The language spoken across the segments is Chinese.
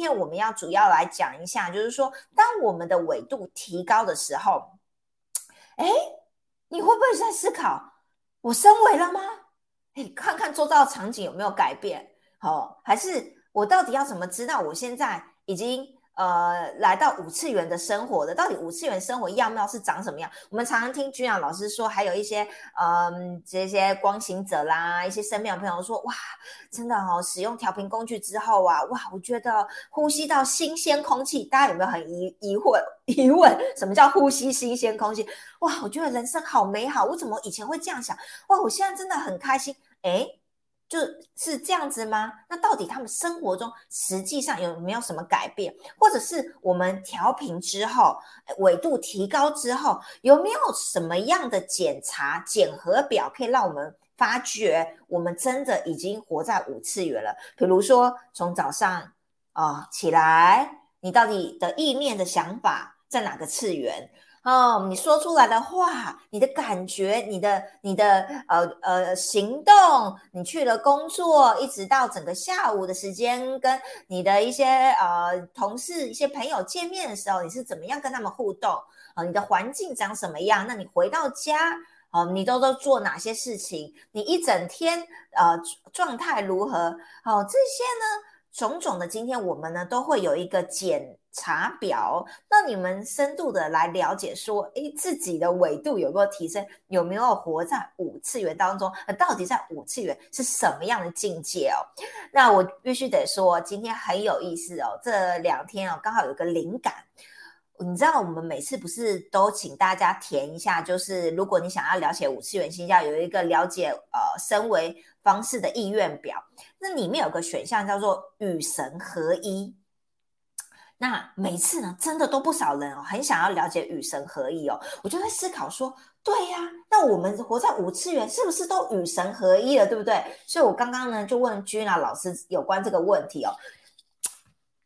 今天我们要主要来讲一下，就是说，当我们的纬度提高的时候，哎，你会不会在思考，我升维了吗？哎，看看周遭的场景有没有改变，好，还是我到底要怎么知道我现在已经？呃，来到五次元的生活的，到底五次元生活样貌是长什么样？我们常常听君阳老师说，还有一些嗯，这些光行者啦，一些生命的朋友说，哇，真的哦，使用调频工具之后啊，哇，我觉得呼吸到新鲜空气，大家有没有很疑疑惑疑问？什么叫呼吸新鲜空气？哇，我觉得人生好美好，我怎么以前会这样想？哇，我现在真的很开心，哎。就是这样子吗？那到底他们生活中实际上有没有什么改变，或者是我们调频之后，纬度提高之后，有没有什么样的检查检核表，可以让我们发觉我们真的已经活在五次元了？比如说，从早上啊起来，你到底的意念的想法在哪个次元？哦，你说出来的话，你的感觉，你的你的呃呃行动，你去了工作，一直到整个下午的时间，跟你的一些呃同事、一些朋友见面的时候，你是怎么样跟他们互动？啊，你的环境长什么样？那你回到家，哦，你都都做哪些事情？你一整天呃状态如何？哦，这些呢，种种的，今天我们呢都会有一个简。查表，那你们深度的来了解说，诶，自己的纬度有没有提升？有没有活在五次元当中？那到底在五次元是什么样的境界哦？那我必须得说，今天很有意思哦。这两天哦，刚好有个灵感。你知道，我们每次不是都请大家填一下，就是如果你想要了解五次元星教，有一个了解呃升维方式的意愿表，那里面有个选项叫做与神合一。那每次呢，真的都不少人哦，很想要了解与神合一哦。我就在思考说，对呀，那我们活在五次元，是不是都与神合一了，对不对？所以我刚刚呢就问君娜老师有关这个问题哦。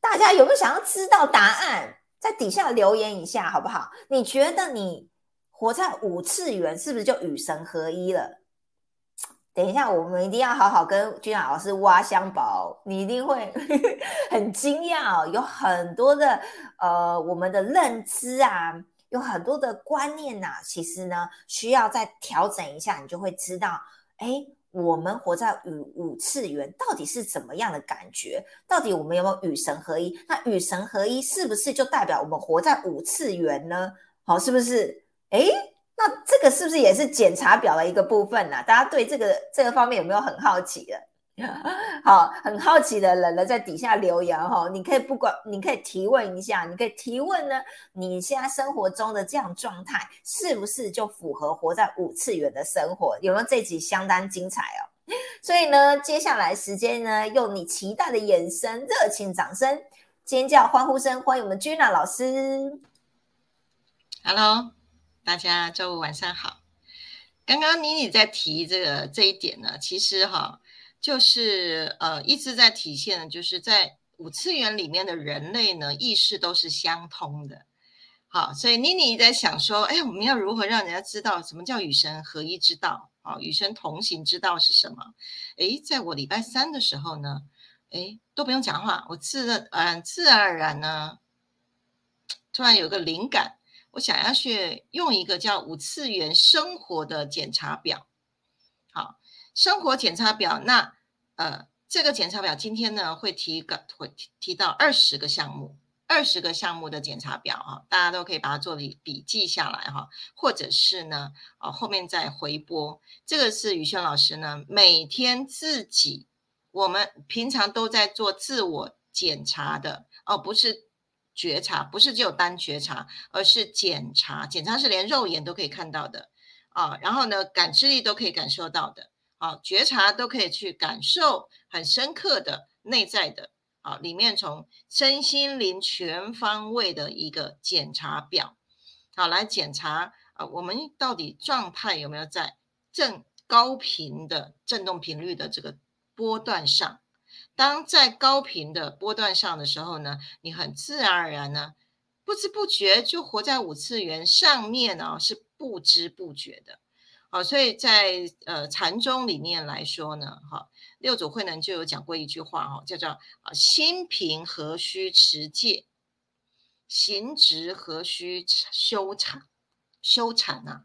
大家有没有想要知道答案？在底下留言一下好不好？你觉得你活在五次元，是不是就与神合一了？等一下，我们一定要好好跟君雅老师挖香宝，你一定会 很惊讶哦。有很多的呃，我们的认知啊，有很多的观念呐，其实呢需要再调整一下，你就会知道，哎，我们活在五五次元到底是怎么样的感觉？到底我们有没有与神合一？那与神合一是不是就代表我们活在五次元呢？好，是不是？哎。那这个是不是也是检查表的一个部分呢？大家对这个这个方面有没有很好奇的？好，很好奇的人呢，在底下留言哈，你可以不管，你可以提问一下，你可以提问呢，你现在生活中的这样状态是不是就符合活在五次元的生活？有没有这集相当精彩哦？所以呢，接下来时间呢，用你期待的眼神、热情掌声、尖叫、欢呼声，欢迎我们 Gina 老师。Hello。大家周五晚上好。刚刚妮妮在提这个这一点呢，其实哈，就是呃一直在体现的，就是在五次元里面的人类呢，意识都是相通的。好，所以妮妮在想说，哎，我们要如何让人家知道什么叫与神合一之道？啊，与神同行之道是什么？哎，在我礼拜三的时候呢，哎，都不用讲话，我自然自然而然呢，突然有个灵感。我想要去用一个叫五次元生活的检查表，好，生活检查表。那呃，这个检查表今天呢会提个会提到二十个项目，二十个项目的检查表哈，大家都可以把它做笔笔记下来哈，或者是呢啊后面再回播。这个是宇轩老师呢每天自己，我们平常都在做自我检查的哦，不是。觉察不是只有单觉察，而是检查。检查是连肉眼都可以看到的啊，然后呢，感知力都可以感受到的啊，觉察都可以去感受很深刻的内在的啊，里面从身心灵全方位的一个检查表，好来检查啊，我们到底状态有没有在正高频的振动频率的这个波段上。当在高频的波段上的时候呢，你很自然而然呢，不知不觉就活在五次元上面哦，是不知不觉的好，所以在呃禅宗里面来说呢，哈，六祖慧能就有讲过一句话哈，叫做啊心平何须持戒，行直何须修禅，修禅啊。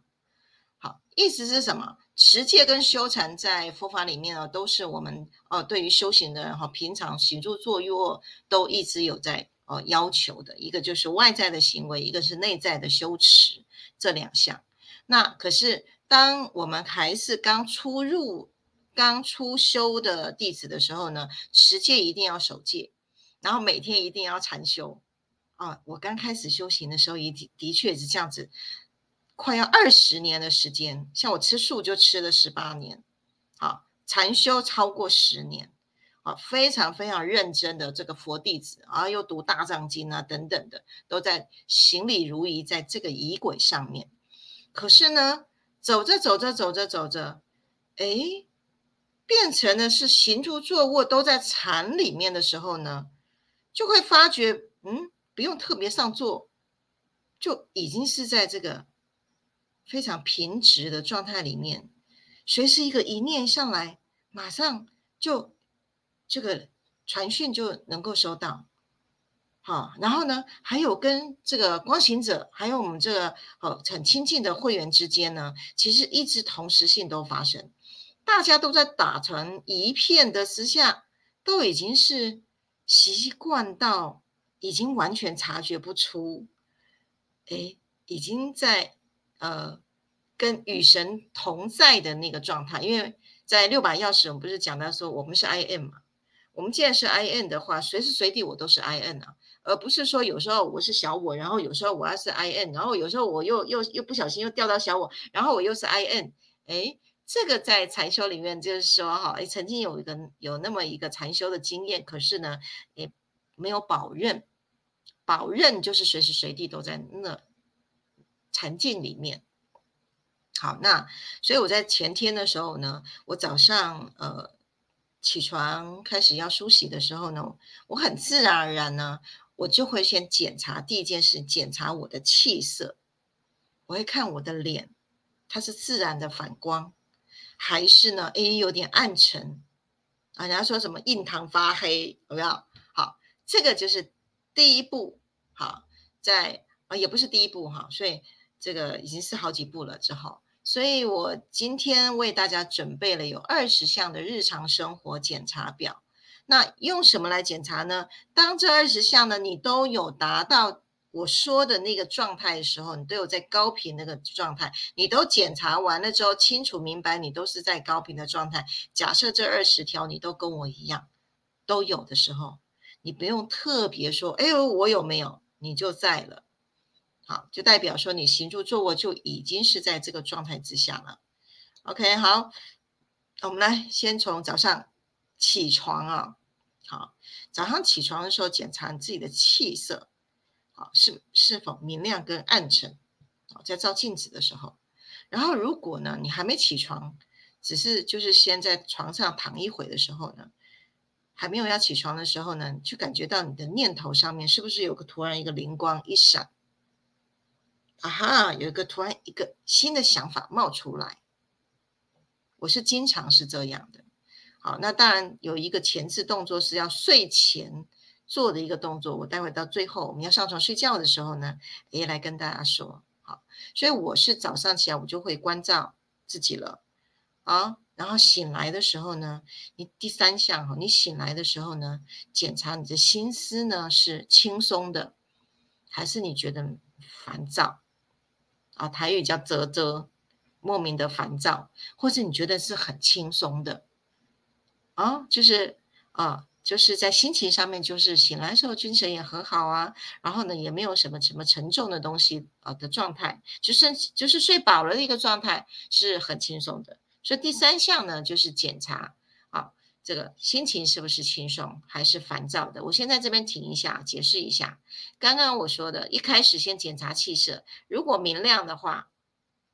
好，意思是什么？持戒跟修禅在佛法里面呢，都是我们哦对于修行的人哈，平常行住坐卧都一直有在哦要求的。一个就是外在的行为，一个是内在的修持这两项。那可是。当我们还是刚出入、刚出修的弟子的时候呢，持戒一定要守戒，然后每天一定要禅修。啊，我刚开始修行的时候，也的的确是这样子，快要二十年的时间。像我吃素就吃了十八年，啊，禅修超过十年，啊，非常非常认真的这个佛弟子，啊，又读大藏经啊等等的，都在行礼如仪，在这个仪轨上面。可是呢？走着走着走着走着，哎，变成了是行住坐卧都在禅里面的时候呢，就会发觉，嗯，不用特别上座，就已经是在这个非常平直的状态里面，随时一个一念上来，马上就这个传讯就能够收到。好，然后呢，还有跟这个光行者，还有我们这个呃很亲近的会员之间呢，其实一直同时性都发生，大家都在打成一片的之下，都已经是习惯到已经完全察觉不出，哎，已经在呃跟与神同在的那个状态，因为在六把钥匙，我们不是讲到说我们是 I N 嘛，我们既然是 I N 的话，随时随地我都是 I N 啊。而不是说有时候我是小我，然后有时候我要是 I N，然后有时候我又又又不小心又掉到小我，然后我又是 I N，哎，这个在禅修里面就是说哈，哎，曾经有一个有那么一个禅修的经验，可是呢，也没有保任，保任就是随时随地都在那禅境里面。好，那所以我在前天的时候呢，我早上呃起床开始要梳洗的时候呢，我很自然而然呢。我就会先检查第一件事，检查我的气色。我会看我的脸，它是自然的反光，还是呢？诶，有点暗沉啊？人家说什么印堂发黑，有没有？好，这个就是第一步。好，在啊，也不是第一步哈，所以这个已经是好几步了之后。所以我今天为大家准备了有二十项的日常生活检查表。那用什么来检查呢？当这二十项呢，你都有达到我说的那个状态的时候，你都有在高频那个状态，你都检查完了之后，清楚明白你都是在高频的状态。假设这二十条你都跟我一样，都有的时候，你不用特别说，哎呦，我有没有？你就在了，好，就代表说你行住坐卧就已经是在这个状态之下了。OK，好，我们来先从早上起床啊。好，早上起床的时候检查你自己的气色，好是是否明亮跟暗沉，好在照镜子的时候，然后如果呢你还没起床，只是就是先在床上躺一会的时候呢，还没有要起床的时候呢，就感觉到你的念头上面是不是有个突然一个灵光一闪，啊哈，有一个突然一个新的想法冒出来，我是经常是这样的。好，那当然有一个前置动作是要睡前做的一个动作，我待会到最后我们要上床睡觉的时候呢，也来跟大家说。好，所以我是早上起来我就会关照自己了，啊，然后醒来的时候呢，你第三项哈，你醒来的时候呢，检查你的心思呢是轻松的，还是你觉得烦躁？啊，台语叫啧啧，莫名的烦躁，或者你觉得是很轻松的？啊，就是啊，就是在心情上面，就是醒来时候精神也很好啊，然后呢，也没有什么什么沉重的东西啊的状态，就是就是睡饱了的一个状态，是很轻松的。所以第三项呢，就是检查啊，这个心情是不是轻松还是烦躁的。我先在这边停一下，解释一下刚刚我说的，一开始先检查气色，如果明亮的话，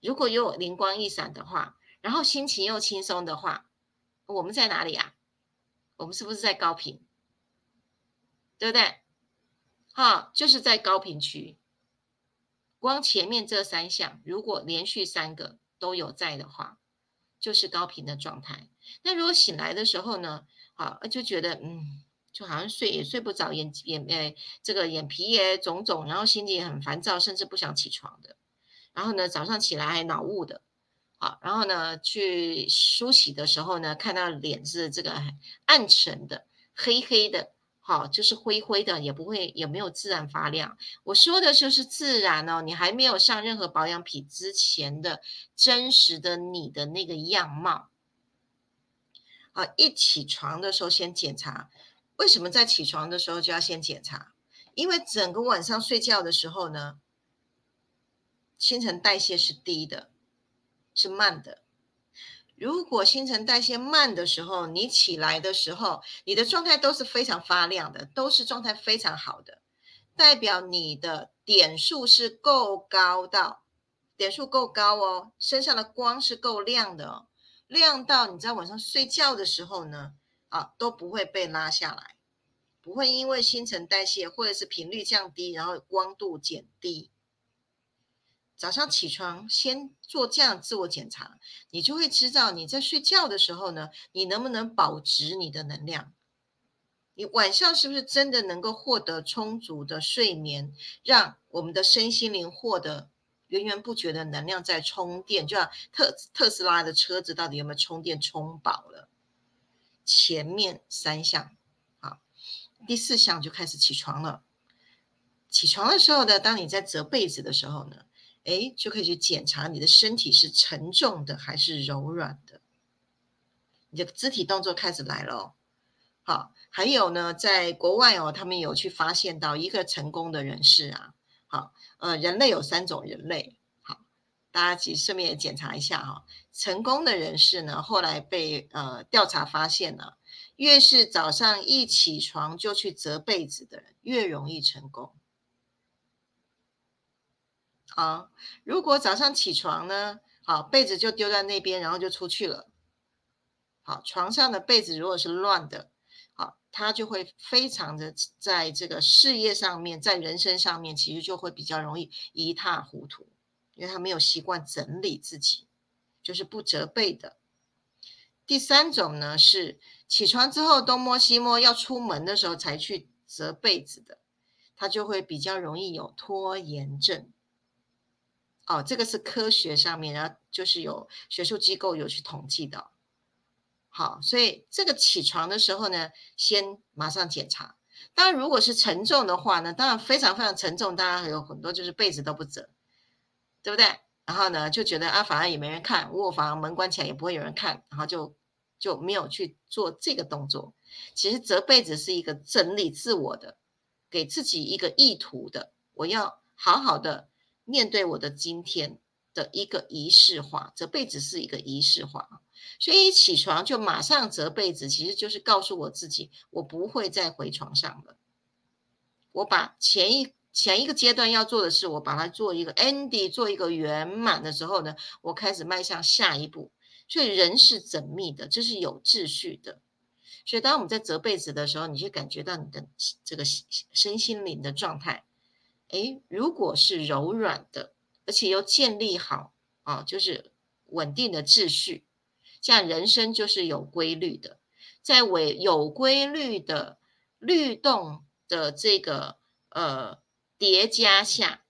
如果有灵光一闪的话，然后心情又轻松的话。我们在哪里啊？我们是不是在高频？对不对？好，就是在高频区。光前面这三项，如果连续三个都。有在的话，就是高频的状态。那如果醒来的时候呢，好，就觉得嗯，就好像睡也睡不着，眼眼诶，这个眼皮也肿肿，然后心情也很烦躁，甚至不想起床的。然后呢，早上起来还脑雾的，好，然后呢，去梳洗的时候呢，看到脸是这个暗沉的、黑黑的。好，就是灰灰的，也不会，也没有自然发亮。我说的就是自然哦，你还没有上任何保养品之前的真实的你的那个样貌。好，一起床的时候先检查，为什么在起床的时候就要先检查？因为整个晚上睡觉的时候呢，新陈代谢是低的，是慢的。如果新陈代谢慢的时候，你起来的时候，你的状态都是非常发亮的，都是状态非常好的，代表你的点数是够高到，点数够高哦，身上的光是够亮的哦，亮到你在晚上睡觉的时候呢，啊都不会被拉下来，不会因为新陈代谢或者是频率降低，然后光度减低。早上起床先做这样自我检查，你就会知道你在睡觉的时候呢，你能不能保值你的能量？你晚上是不是真的能够获得充足的睡眠，让我们的身心灵获得源源不绝的能量在充电？就像特特斯拉的车子到底有没有充电充饱了？前面三项好，第四项就开始起床了。起床的时候呢，当你在折被子的时候呢？哎，就可以去检查你的身体是沉重的还是柔软的。你的肢体动作开始来了，好，还有呢，在国外哦，他们有去发现到一个成功的人士啊，好，呃，人类有三种人类，好，大家其实顺便也检查一下哈，成功的人士呢，后来被呃调查发现呢，越是早上一起床就去折被子的人，越容易成功。啊，如果早上起床呢，好被子就丢在那边，然后就出去了。好，床上的被子如果是乱的，好，他就会非常的在这个事业上面，在人生上面，其实就会比较容易一塌糊涂，因为他没有习惯整理自己，就是不折被的。第三种呢是起床之后东摸西摸，要出门的时候才去折被子的，他就会比较容易有拖延症。哦，这个是科学上面，然后就是有学术机构有去统计的。好，所以这个起床的时候呢，先马上检查。当然，如果是沉重的话呢，当然非常非常沉重，当然有很多就是被子都不折，对不对？然后呢，就觉得啊，反而也没人看，卧房门关起来也不会有人看，然后就就没有去做这个动作。其实折被子是一个整理自我的，给自己一个意图的，我要好好的。面对我的今天的一个仪式化，折被子是一个仪式化，所以一起床就马上折被子，其实就是告诉我自己，我不会再回床上了。我把前一前一个阶段要做的是，我把它做一个 ending，做一个圆满的时候呢，我开始迈向下一步。所以人是缜密的，这是有秩序的。所以当我们在折被子的时候，你就感觉到你的这个身心灵的状态。哎，如果是柔软的，而且又建立好啊，就是稳定的秩序，这样人生就是有规律的，在为有规律的律动的这个呃叠加下，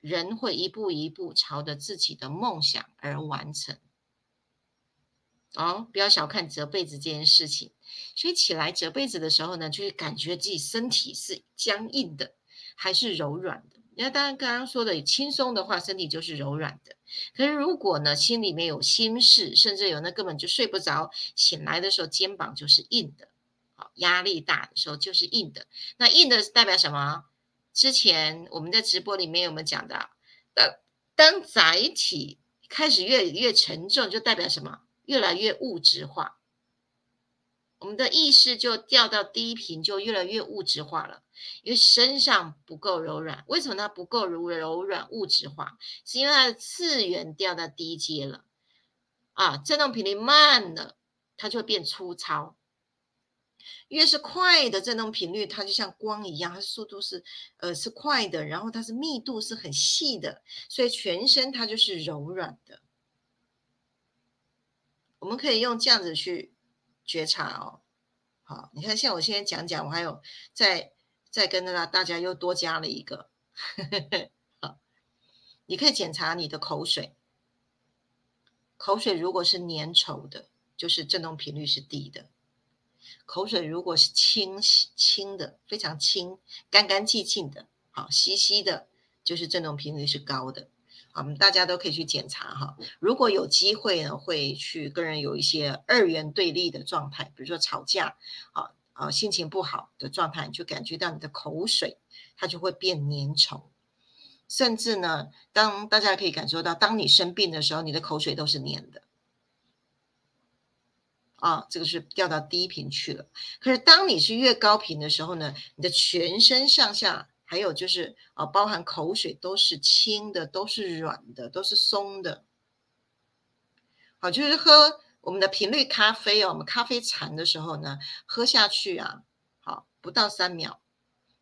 人会一步一步朝着自己的梦想而完成。哦，不要小看折被子这件事情，所以起来折被子的时候呢，就是感觉自己身体是僵硬的。还是柔软的。那当然，刚刚说的轻松的话，身体就是柔软的。可是如果呢，心里面有心事，甚至有那根本就睡不着，醒来的时候肩膀就是硬的。好，压力大的时候就是硬的。那硬的代表什么？之前我们在直播里面有没有讲的？当当载体开始越越沉重，就代表什么？越来越物质化。我们的意识就掉到低频，就越来越物质化了，因为身上不够柔软。为什么它不够柔柔软物质化？是因为它的次元掉到低阶了啊，振动频率慢了，它就变粗糙。越是快的振动频率，它就像光一样，它速度是呃是快的，然后它是密度是很细的，所以全身它就是柔软的。我们可以用这样子去觉察哦。好，你看，像我现在讲讲，我还有再再跟大家大家又多加了一个，好，你可以检查你的口水，口水如果是粘稠的，就是振动频率是低的；口水如果是清清的，非常清、干干净净的，好稀稀的，就是振动频率是高的。我们大家都可以去检查哈。如果有机会呢，会去跟人有一些二元对立的状态，比如说吵架，啊啊，心情不好的状态，你就感觉到你的口水它就会变粘稠，甚至呢，当大家可以感受到，当你生病的时候，你的口水都是黏的，啊，这个是掉到低频去了。可是当你是越高频的时候呢，你的全身上下。还有就是啊，包含口水都是轻的，都是软的，都是松的。好，就是喝我们的频率咖啡哦，我们咖啡残的时候呢，喝下去啊，好，不到三秒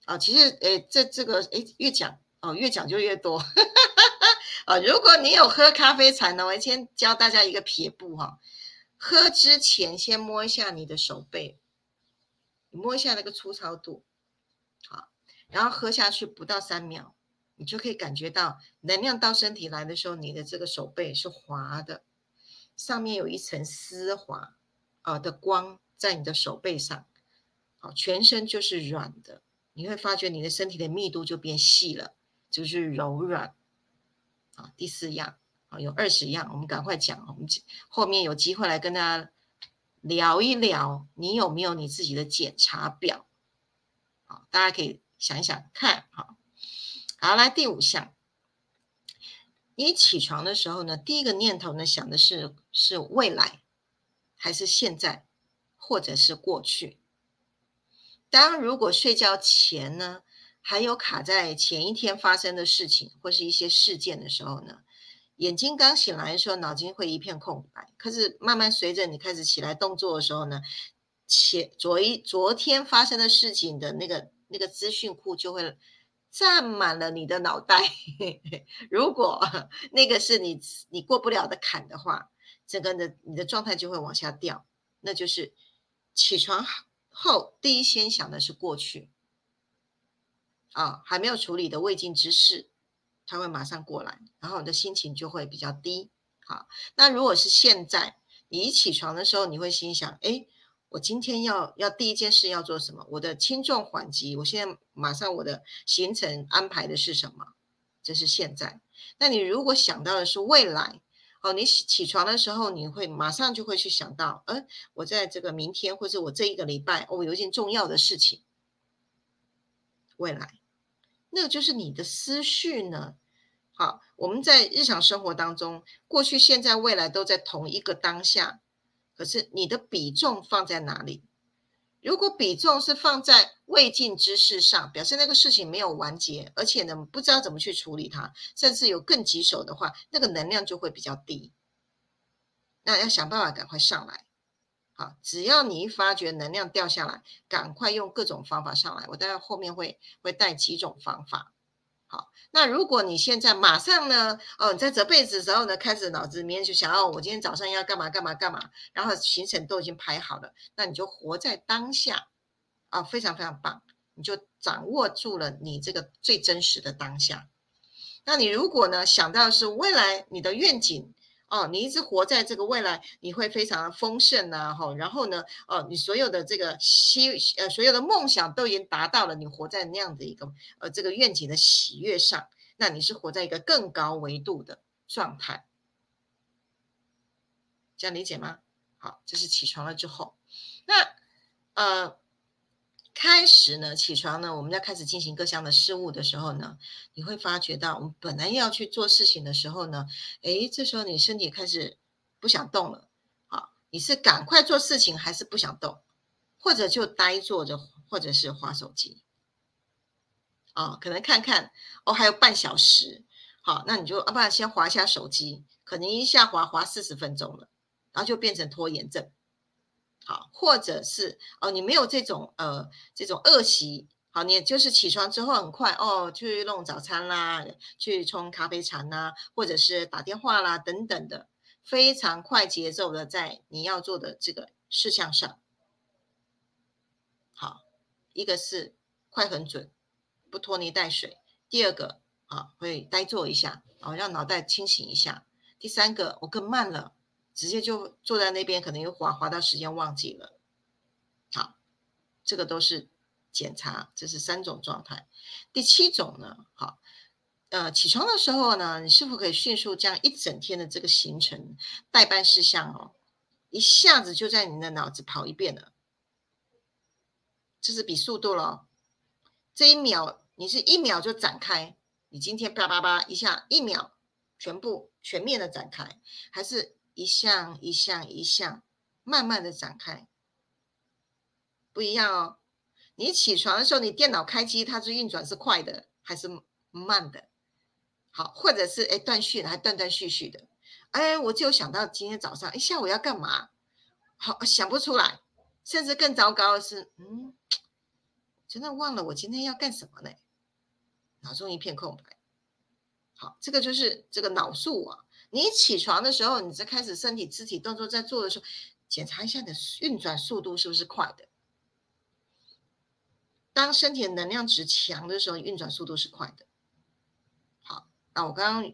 啊。其实诶，这这个诶，越讲哦，越讲就越多 啊。如果你有喝咖啡残呢，我先教大家一个撇步哈，喝之前先摸一下你的手背，摸一下那个粗糙度。好然后喝下去不到三秒，你就可以感觉到能量到身体来的时候，你的这个手背是滑的，上面有一层丝滑啊的光在你的手背上，好，全身就是软的，你会发觉你的身体的密度就变细了，就是柔软。啊，第四样啊，有二十样，我们赶快讲，我们后面有机会来跟大家聊一聊，你有没有你自己的检查表？好，大家可以。想一想看，好，好来第五项。你起床的时候呢，第一个念头呢想的是是未来，还是现在，或者是过去？当如果睡觉前呢，还有卡在前一天发生的事情或是一些事件的时候呢，眼睛刚醒来的时候，脑筋会一片空白。可是慢慢随着你开始起来动作的时候呢，前昨一昨天发生的事情的那个。那个资讯库就会占满了你的脑袋。如果那个是你你过不了的坎的话，整个的你的状态就会往下掉。那就是起床后第一先想的是过去啊，还没有处理的未尽之事，他会马上过来，然后你的心情就会比较低。好，那如果是现在你一起床的时候，你会心想：哎。我今天要要第一件事要做什么？我的轻重缓急，我现在马上我的行程安排的是什么？这是现在。那你如果想到的是未来，哦，你起床的时候，你会马上就会去想到，嗯，我在这个明天或者我这一个礼拜，我有一件重要的事情。未来，那个就是你的思绪呢。好，我们在日常生活当中，过去、现在、未来都在同一个当下。可是你的比重放在哪里？如果比重是放在未尽之事上，表示那个事情没有完结，而且呢不知道怎么去处理它，甚至有更棘手的话，那个能量就会比较低。那要想办法赶快上来。好，只要你一发觉能量掉下来，赶快用各种方法上来。我待会后面会会带几种方法。好，那如果你现在马上呢，哦，你在折被子的时候呢，开始脑子里面就想，哦，我今天早上要干嘛干嘛干嘛，然后行程都已经排好了，那你就活在当下，啊，非常非常棒，你就掌握住了你这个最真实的当下。那你如果呢想到是未来你的愿景。哦，你一直活在这个未来，你会非常的丰盛呐，哈，然后呢，哦，你所有的这个希呃，所有的梦想都已经达到了，你活在那样的一个呃这个愿景的喜悦上，那你是活在一个更高维度的状态，这样理解吗？好，这是起床了之后，那呃。开始呢，起床呢，我们要开始进行各项的事物的时候呢，你会发觉到，我们本来要去做事情的时候呢，诶，这时候你身体开始不想动了，好，你是赶快做事情还是不想动，或者就呆坐着，或者是划手机，啊，可能看看哦，还有半小时，好，那你就啊，不然先划一下手机，可能一下划划四十分钟了，然后就变成拖延症。好，或者是哦，你没有这种呃这种恶习，好，你就是起床之后很快哦去弄早餐啦，去冲咖啡茶啦，或者是打电话啦等等的，非常快节奏的在你要做的这个事项上。好，一个是快很准，不拖泥带水；第二个啊，会呆坐一下，啊，让脑袋清醒一下；第三个，我更慢了，直接就坐在那边，可能又滑滑到时间忘记了。好，这个都是检查，这是三种状态。第七种呢，好，呃，起床的时候呢，你是否可以迅速将一整天的这个行程、代办事项哦，一下子就在你的脑子跑一遍了？这是比速度了，这一秒你是一秒就展开，你今天叭叭叭一下，一秒全部全面的展开，还是一项一项一项慢慢的展开，不一样哦。你起床的时候，你电脑开机它是运转是快的还是慢的？好，或者是哎断续的还断断续续的？哎，我就想到今天早上，哎下午要干嘛？好想不出来。甚至更糟糕的是，嗯，真的忘了我今天要干什么呢？脑中一片空白。好，这个就是这个脑速啊。你起床的时候，你在开始身体肢体动作在做的时候，检查一下你的运转速度是不是快的。当身体的能量值强的时候，运转速度是快的。好，那我刚刚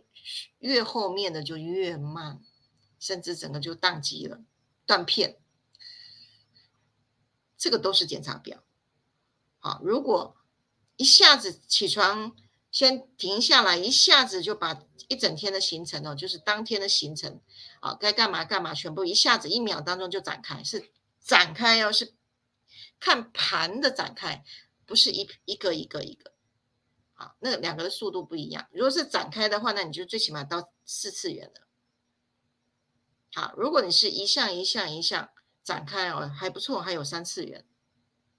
越后面的就越慢，甚至整个就宕机了，断片。这个都是检查表，好，如果一下子起床先停下来，一下子就把一整天的行程哦，就是当天的行程，啊，该干嘛干嘛，全部一下子一秒当中就展开，是展开哦，是看盘的展开，不是一一个一个一个，好，那两个的速度不一样。如果是展开的话，那你就最起码到四次元了。好，如果你是一项一项一项。展开哦，还不错，还有三次元，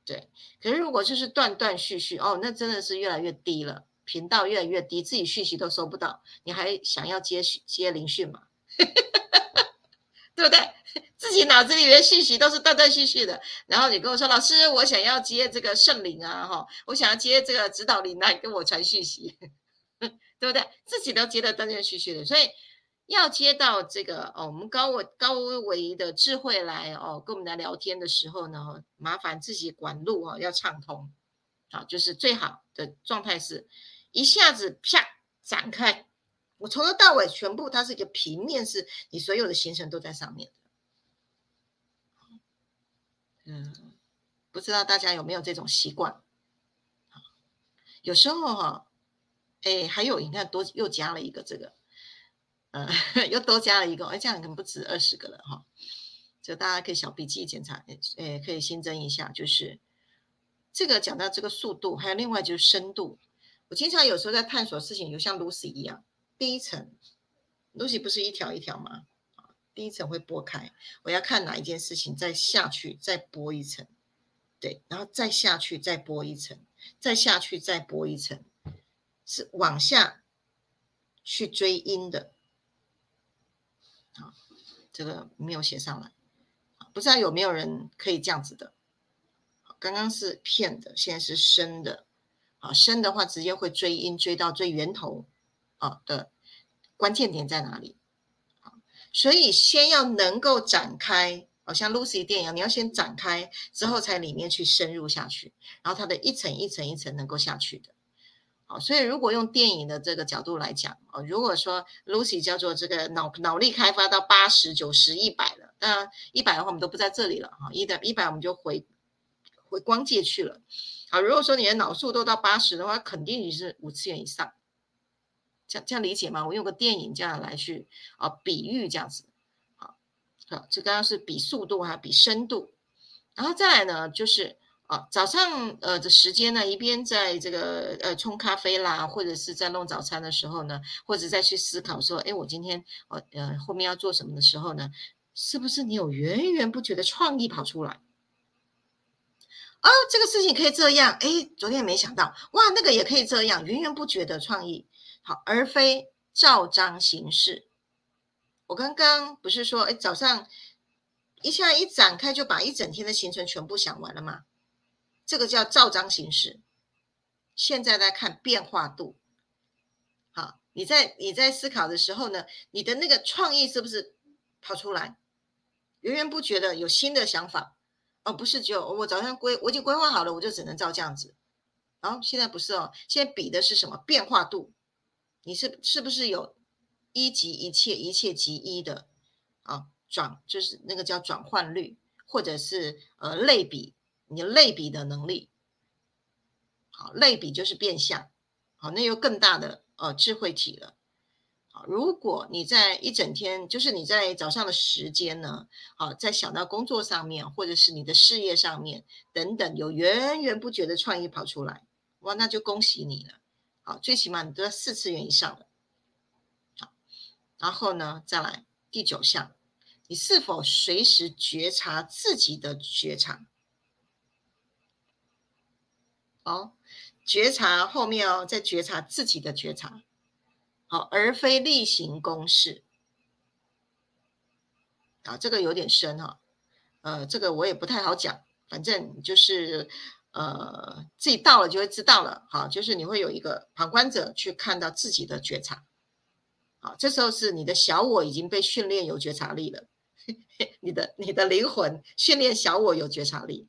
对。可是如果就是断断续续哦，那真的是越来越低了，频道越来越低，自己讯息都收不到，你还想要接接灵讯吗？对不对？自己脑子里面讯息都是断断续续的，然后你跟我说，老师，我想要接这个圣灵啊，哈，我想要接这个指导灵来跟我传讯息，对不对？自己都接得断断续续的，所以。要接到这个哦，我们高维高维的智慧来哦，跟我们来聊天的时候呢，麻烦自己管路哦，要畅通，好，就是最好的状态是一下子啪展开，我从头到尾全部它是一个平面，是你所有的行程都在上面。嗯，不知道大家有没有这种习惯？有时候哈，哎，还有你看多又加了一个这个。呃，又多加了一个，哎，这样可能不止二十个了哈。就大家可以小笔记检查，诶，可以新增一下，就是这个讲到这个速度，还有另外就是深度。我经常有时候在探索事情，就像 Lucy 一样，第一层，Lucy 不是一条一条吗？第一层会拨开，我要看哪一件事情，再下去再拨一层，对，然后再下去再拨一层，再下去再拨一层，是往下去追因的。好，这个没有写上来，不知道有没有人可以这样子的。刚刚是片的，现在是深的。好，深的话直接会追音追到最源头，啊的关键点在哪里？好，所以先要能够展开，好像 Lucy 电影，你要先展开之后才里面去深入下去，然后它的一层一层一层能够下去的。好所以，如果用电影的这个角度来讲，哦，如果说 Lucy 叫做这个脑脑力开发到八十九十一百了，那一百的话我们都不在这里了哈，一的一百我们就回回光界去了。啊，如果说你的脑速都到八十的话，肯定你是五次元以上，这样这样理解吗？我用个电影这样来去啊比喻这样子，好，好，这刚刚是比速度还比深度，然后再来呢就是。啊，早上呃的时间呢，一边在这个呃冲咖啡啦，或者是在弄早餐的时候呢，或者再去思考说，哎，我今天我呃后面要做什么的时候呢，是不是你有源源不绝的创意跑出来？啊，这个事情可以这样，哎，昨天没想到，哇，那个也可以这样，源源不绝的创意，好，而非照章行事。我刚刚不是说，哎，早上一下一展开就把一整天的行程全部想完了吗？这个叫照章行事。现在在看变化度。好，你在你在思考的时候呢，你的那个创意是不是跑出来，源源不绝的有新的想法，哦不是只有我早上规我已经规划好了，我就只能照这样子。然后现在不是哦，现在比的是什么变化度？你是是不是有一级一切一切即一的啊转，就是那个叫转换率，或者是呃类比，你类比的能力。好，类比就是变相，好，那有更大的呃智慧体了。好，如果你在一整天，就是你在早上的时间呢，好，在想到工作上面，或者是你的事业上面等等，有源源不绝的创意跑出来。哇，那就恭喜你了，好，最起码你都要四次元以上了，好，然后呢，再来第九项，你是否随时觉察自己的觉察？哦，觉察后面哦，在觉察自己的觉察，好，而非例行公事，啊，这个有点深哈，呃，这个我也不太好讲，反正就是。呃，自己到了就会知道了，好，就是你会有一个旁观者去看到自己的觉察，好，这时候是你的小我已经被训练有觉察力了，你的你的灵魂训练小我有觉察力，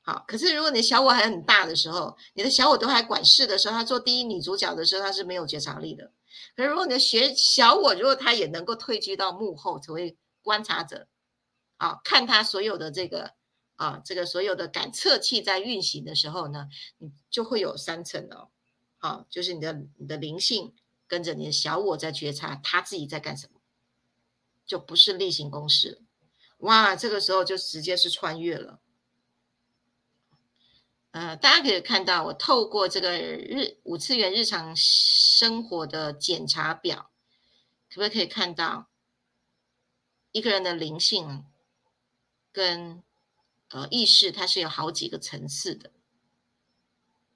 好，可是如果你小我还很大的时候，你的小我都还管事的时候，他做第一女主角的时候，他是没有觉察力的，可是如果你的学小我，如果他也能够退居到幕后成为观察者，啊，看他所有的这个。啊，这个所有的感测器在运行的时候呢，你就会有三层哦。好，就是你的你的灵性跟着你的小我在觉察他自己在干什么，就不是例行公事。哇，这个时候就直接是穿越了。呃，大家可以看到，我透过这个日五次元日常生活的检查表，可不可以看到一个人的灵性跟？呃，意识它是有好几个层次的，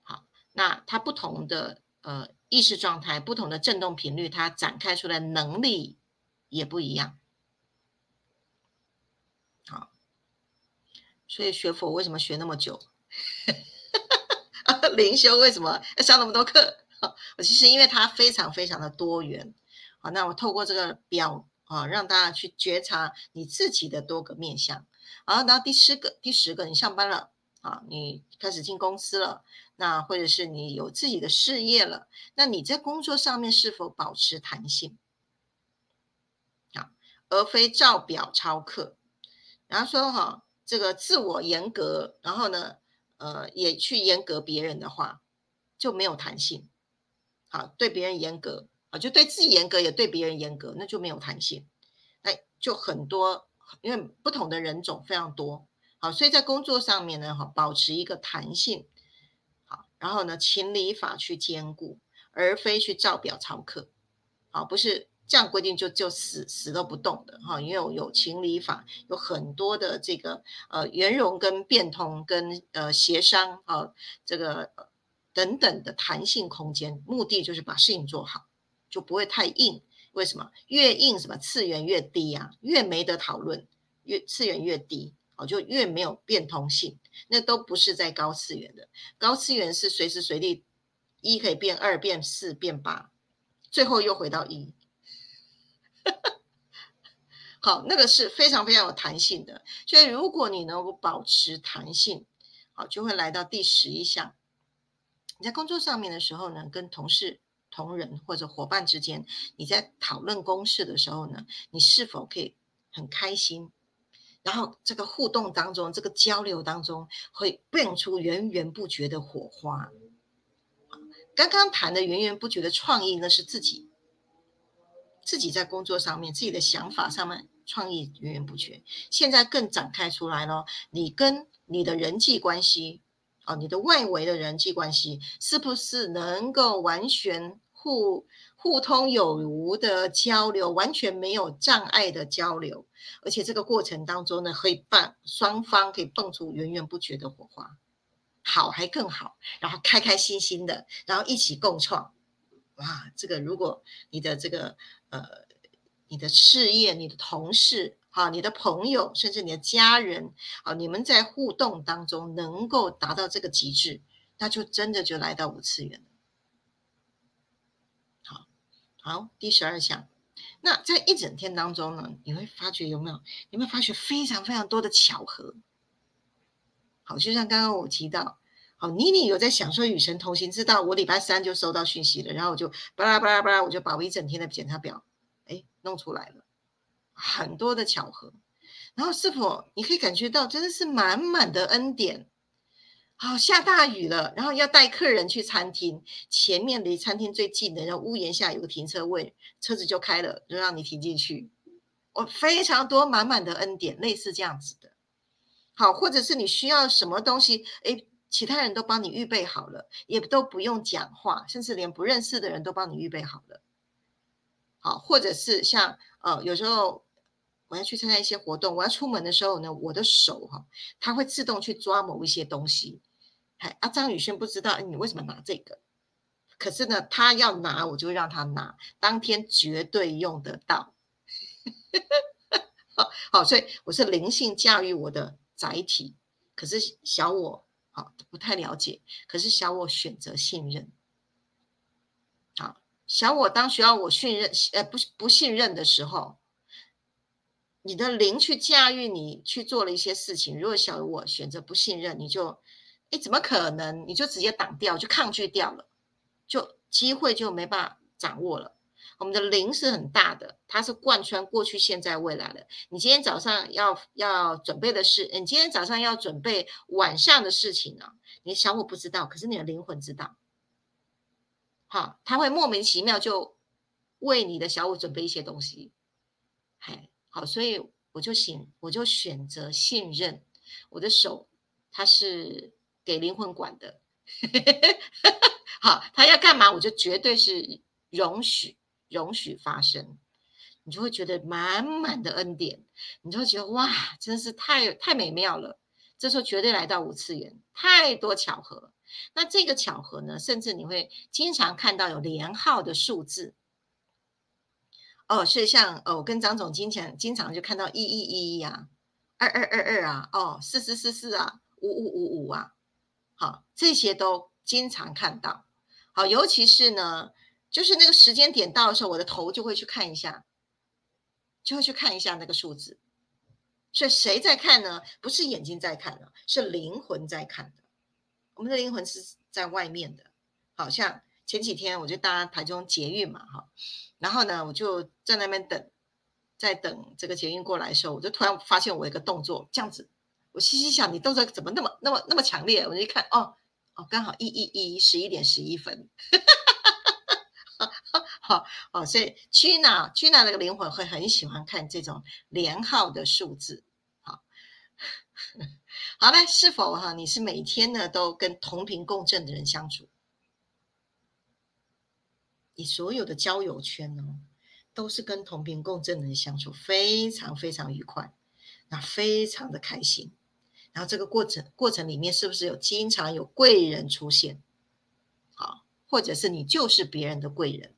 好，那它不同的呃意识状态、不同的振动频率，它展开出来能力也不一样。好，所以学佛为什么学那么久？灵修为什么要上那么多课？我 其实因为它非常非常的多元。好，那我透过这个表啊，让大家去觉察你自己的多个面相。好，然后第十个，第十个，你上班了啊，你开始进公司了，那或者是你有自己的事业了，那你在工作上面是否保持弹性啊，而非照表抄课？然后说哈，这个自我严格，然后呢，呃，也去严格别人的话，就没有弹性。好，对别人严格啊，就对自己严格，也对别人严格，那就没有弹性。哎，就很多。因为不同的人种非常多，好，所以在工作上面呢，哈，保持一个弹性，好，然后呢，情理法去兼顾，而非去照表操课，好，不是这样规定就就死死都不动的，哈，因为有情理法，有很多的这个呃圆融跟变通跟呃协商啊，这个等等的弹性空间，目的就是把事情做好，就不会太硬。为什么越硬什么次元越低啊？越没得讨论，越次元越低，哦，就越没有变通性。那都不是在高次元的，高次元是随时随地一可以变二，变四，变八，最后又回到一。好，那个是非常非常有弹性的。所以如果你能够保持弹性，好，就会来到第十一项。你在工作上面的时候呢，跟同事。同仁或者伙伴之间，你在讨论公事的时候呢，你是否可以很开心？然后这个互动当中，这个交流当中，会变出源源不绝的火花。刚刚谈的源源不绝的创意，那是自己自己在工作上面自己的想法上面创意源源不绝。现在更展开出来了，你跟你的人际关系。哦，你的外围的人际关系是不是能够完全互互通有无的交流，完全没有障碍的交流？而且这个过程当中呢，可以蹦双方可以蹦出源源不绝的火花，好还更好，然后开开心心的，然后一起共创。哇，这个如果你的这个呃，你的事业，你的同事。好，你的朋友甚至你的家人，啊，你们在互动当中能够达到这个极致，那就真的就来到五次元了。好，好，第十二项，那在一整天当中呢，你会发觉有没有？有没有发觉非常非常多的巧合？好，就像刚刚我提到，哦，妮妮有在享受与神同行，知道我礼拜三就收到讯息了，然后我就巴拉巴拉巴拉，我就把我一整天的检查表，哎，弄出来了，很多的巧合。然后是否你可以感觉到真的是满满的恩典？好，下大雨了，然后要带客人去餐厅，前面离餐厅最近的，然后屋檐下有个停车位，车子就开了，就让你停进去。我非常多满满的恩典，类似这样子的。好，或者是你需要什么东西，诶，其他人都帮你预备好了，也都不用讲话，甚至连不认识的人都帮你预备好了。好，或者是像呃，有时候。我要去参加一些活动，我要出门的时候呢，我的手哈，它会自动去抓某一些东西。哎，啊，张宇轩不知道你为什么拿这个，可是呢，他要拿，我就让他拿，当天绝对用得到。好，好，所以我是灵性驾驭我的载体，可是小我好不太了解，可是小我选择信任。好，小我当需要我信任，呃，不不信任的时候。你的灵去驾驭你去做了一些事情，如果小我选择不信任，你就，哎，怎么可能？你就直接挡掉，就抗拒掉了，就机会就没办法掌握了。我们的灵是很大的，它是贯穿过去、现在、未来的。你今天早上要要准备的事，你今天早上要准备晚上的事情呢？你小我不知道，可是你的灵魂知道。好，他会莫名其妙就为你的小我准备一些东西，嘿。好，所以我就选，我就选择信任我的手，它是给灵魂管的。好，他要干嘛，我就绝对是容许，容许发生，你就会觉得满满的恩典，你就会觉得哇，真是太太美妙了。这时候绝对来到五次元，太多巧合。那这个巧合呢，甚至你会经常看到有连号的数字。哦，所以像哦，我跟张总经常经常就看到一一一一啊，二二二二啊，哦，四四四四啊，五五五五啊，好，这些都经常看到。好，尤其是呢，就是那个时间点到的时候，我的头就会去看一下，就会去看一下那个数字。所以谁在看呢？不是眼睛在看了，是灵魂在看的。我们的灵魂是在外面的，好像前几天我就搭台中捷运嘛，哈。然后呢，我就在那边等，在等这个捷运过来的时候，我就突然发现我一个动作这样子，我心心想，你动作怎么那么那么那么强烈？我就一看，哦哦，刚好一一一十一点十一分，哦，所以屈娜屈娜那个灵魂会很喜欢看这种连号的数字，好，好嘞，是否哈你是每天呢都跟同频共振的人相处？你所有的交友圈呢，都是跟同频共振的人相处，非常非常愉快，那非常的开心。然后这个过程过程里面，是不是有经常有贵人出现？好，或者是你就是别人的贵人，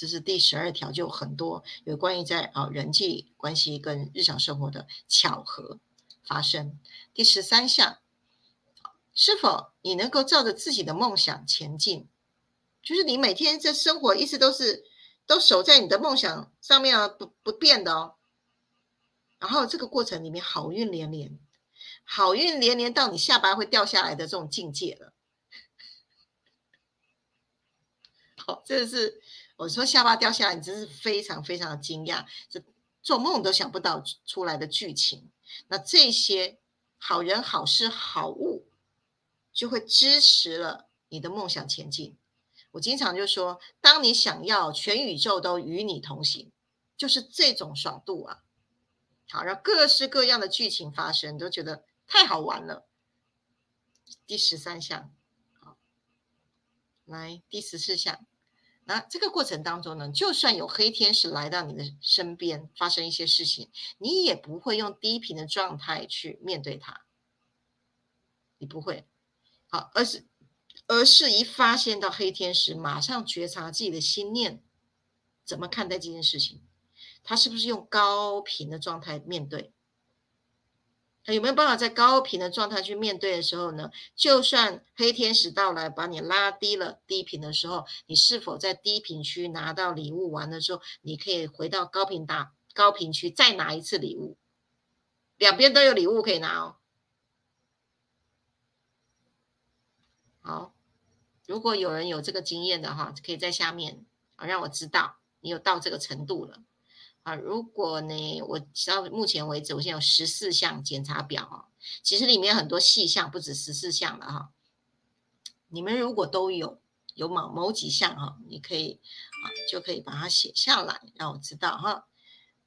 这是第十二条，就很多有关于在啊人际关系跟日常生活的巧合发生。第十三项，是否你能够照着自己的梦想前进？就是你每天这生活，一直都是都守在你的梦想上面啊，不不变的哦。然后这个过程里面好运连连，好运连连到你下巴会掉下来的这种境界了。好，这是我说下巴掉下来，你真是非常非常的惊讶，这做梦都想不到出来的剧情。那这些好人好事好物，就会支持了你的梦想前进。我经常就说，当你想要全宇宙都与你同行，就是这种爽度啊！好，让各式各样的剧情发生，都觉得太好玩了。第十三项，好，来第十四项。那这个过程当中呢，就算有黑天使来到你的身边，发生一些事情，你也不会用低频的状态去面对它，你不会，好，而是。而是一发现到黑天使，马上觉察自己的心念，怎么看待这件事情？他是不是用高频的状态面对？他有没有办法在高频的状态去面对的时候呢？就算黑天使到来把你拉低了低频的时候，你是否在低频区拿到礼物完的时候，你可以回到高频打高频区再拿一次礼物？两边都有礼物可以拿哦。好，如果有人有这个经验的哈，可以在下面啊让我知道你有到这个程度了。啊，如果呢，我到目前为止，我现在有十四项检查表啊，其实里面很多细项不止十四项了哈。你们如果都有有某某几项哈，你可以啊就可以把它写下来，让我知道哈。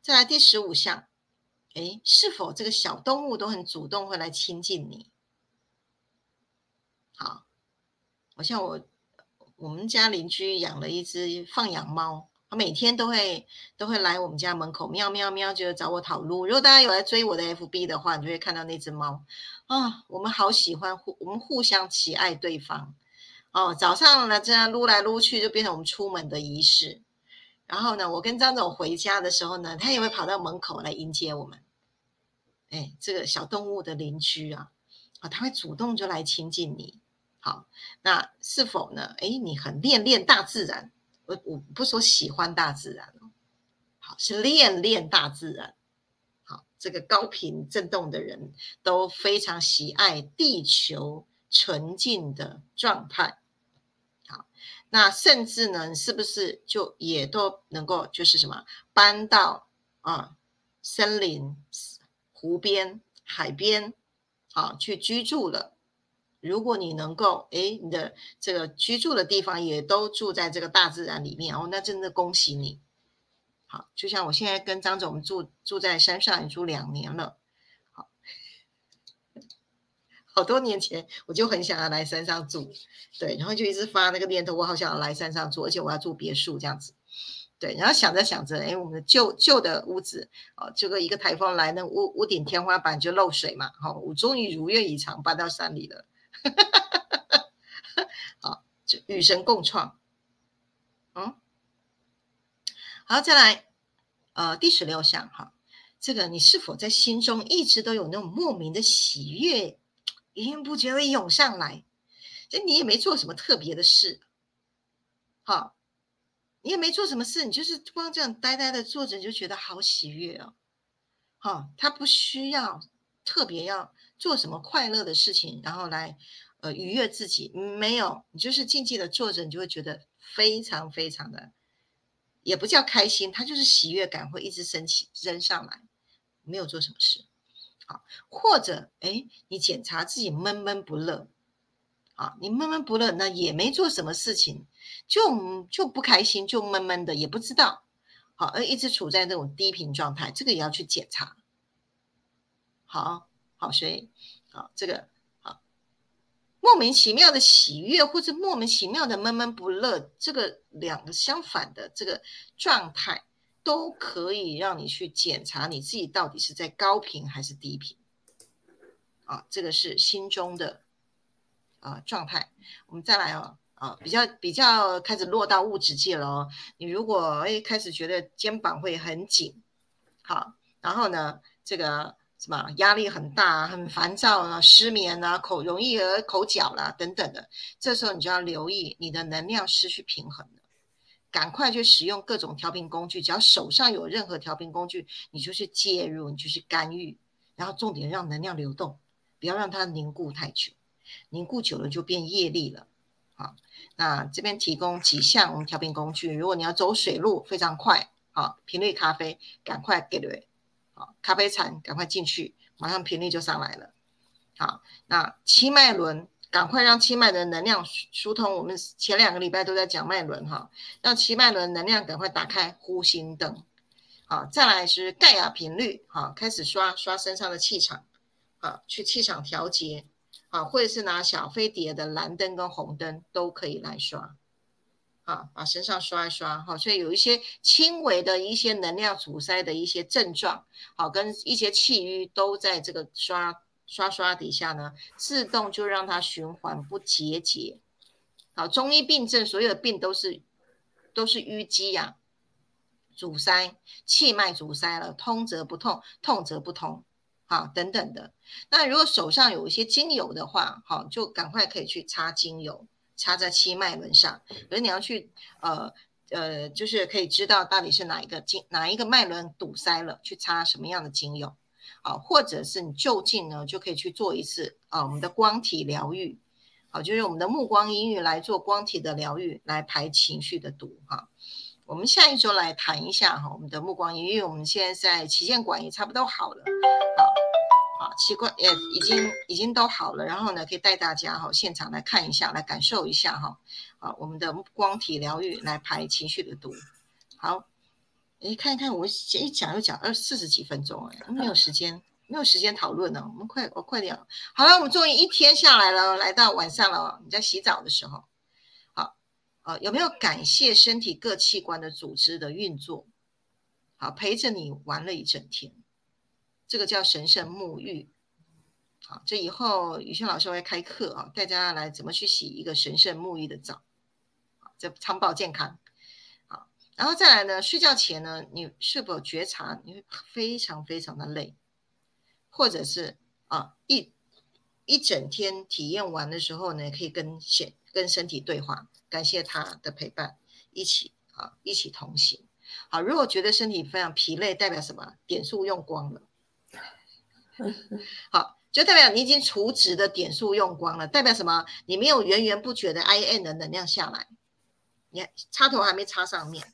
再来第十五项，哎，是否这个小动物都很主动会来亲近你？好，我像我我们家邻居养了一只放养猫。每天都会都会来我们家门口喵喵喵，就是找我讨路。如果大家有来追我的 FB 的话，你就会看到那只猫啊。我们好喜欢互，我们互相喜爱对方哦。早上呢这样撸来撸去，就变成我们出门的仪式。然后呢，我跟张总回家的时候呢，他也会跑到门口来迎接我们。哎，这个小动物的邻居啊，啊，他会主动就来亲近你。好，那是否呢？哎，你很恋恋大自然。我我不说喜欢大自然哦，好是恋恋大自然，好这个高频震动的人都非常喜爱地球纯净的状态，好那甚至呢是不是就也都能够就是什么搬到啊森林、湖边、海边啊去居住了？如果你能够，哎，你的这个居住的地方也都住在这个大自然里面哦，那真的恭喜你。好，就像我现在跟张总住住在山上，住两年了。好，好多年前我就很想要来山上住，对，然后就一直发那个念头，我好想要来山上住，而且我要住别墅这样子。对，然后想着想着，哎，我们的旧旧的屋子，哦，这个一个台风来，那屋屋顶天花板就漏水嘛，好，我终于如愿以偿搬到山里了。哈哈哈哈哈！好，就与神共创。嗯，好，再来，呃，第十六项哈，这个你是否在心中一直都有那种莫名的喜悦，源源不绝的涌上来？就你也没做什么特别的事，好，你也没做什么事，你就是光这样呆呆的坐着，你就觉得好喜悦哦。好，他不需要特别要。做什么快乐的事情，然后来呃愉悦自己？没有，你就是静静的坐着，你就会觉得非常非常的，也不叫开心，它就是喜悦感会一直升起升上来。没有做什么事，好，或者哎，你检查自己闷闷不乐，啊，你闷闷不乐，那也没做什么事情，就就不开心，就闷闷的，也不知道，好，而一直处在那种低频状态，这个也要去检查，好。好，所以，好这个好，莫名其妙的喜悦或者莫名其妙的闷闷不乐，这个两个相反的这个状态，都可以让你去检查你自己到底是在高频还是低频。啊，这个是心中的啊状态。我们再来哦，啊，比较比较开始落到物质界了哦。你如果哎开始觉得肩膀会很紧，好，然后呢，这个。什么压力很大、很烦躁啊、失眠啊、口容易而口角啦等等的，这时候你就要留意你的能量失去平衡了，赶快去使用各种调频工具，只要手上有任何调频工具，你就去介入，你就去干预，然后重点让能量流动，不要让它凝固太久，凝固久了就变业力了。好，那这边提供几项我们调频工具，如果你要走水路非常快，好，频率咖啡赶快给对。咖啡残赶快进去，马上频率就上来了。好，那七脉轮，赶快让七脉的能量疏通。我们前两个礼拜都在讲脉轮哈，让七脉轮能量赶快打开，呼心灯。好，再来是盖亚频率，好，开始刷刷身上的气场，好，去气场调节，好，或者是拿小飞碟的蓝灯跟红灯都可以来刷。啊，把身上刷一刷，好，所以有一些轻微的一些能量阻塞的一些症状，好，跟一些气瘀都在这个刷刷刷底下呢，自动就让它循环不结节。好，中医病症所有的病都是都是淤积呀，阻塞，气脉阻塞了，通则不痛，痛则不通。啊等等的。那如果手上有一些精油的话，好，就赶快可以去擦精油，插在七脉轮上。可是你要去呃呃，就是可以知道到底是哪一个经哪一个脉轮堵塞了，去插什么样的精油啊，或者是你就近呢就可以去做一次啊我们的光体疗愈。好，就是我们的目光音域来做光体的疗愈，来排情绪的毒哈。我们下一周来谈一下哈，我们的目光音域，我们现在在旗舰馆也差不多好了，好，好，奇怪也已经已经都好了，然后呢，可以带大家哈现场来看一下，来感受一下哈，啊，我们的光体疗愈来排情绪的毒。好，哎，看一看我一讲又讲二四十几分钟哎，没有时间。没有时间讨论了，我们快，我快点。好了，我们终于一天下来了，来到晚上了。你在洗澡的时候，好，呃，有没有感谢身体各器官的组织的运作？好，陪着你玩了一整天，这个叫神圣沐浴。好，这以后宇轩老师会开课啊，带大家来怎么去洗一个神圣沐浴的澡。好，这长保健康。好，然后再来呢，睡觉前呢，你是否觉察你会非常非常的累？或者是啊，一一整天体验完的时候呢，可以跟身跟身体对话，感谢他的陪伴，一起啊，一起同行。好，如果觉得身体非常疲累，代表什么？点数用光了。好，就代表你已经储值的点数用光了，代表什么？你没有源源不绝的 I N 的能量下来，你看插头还没插上面。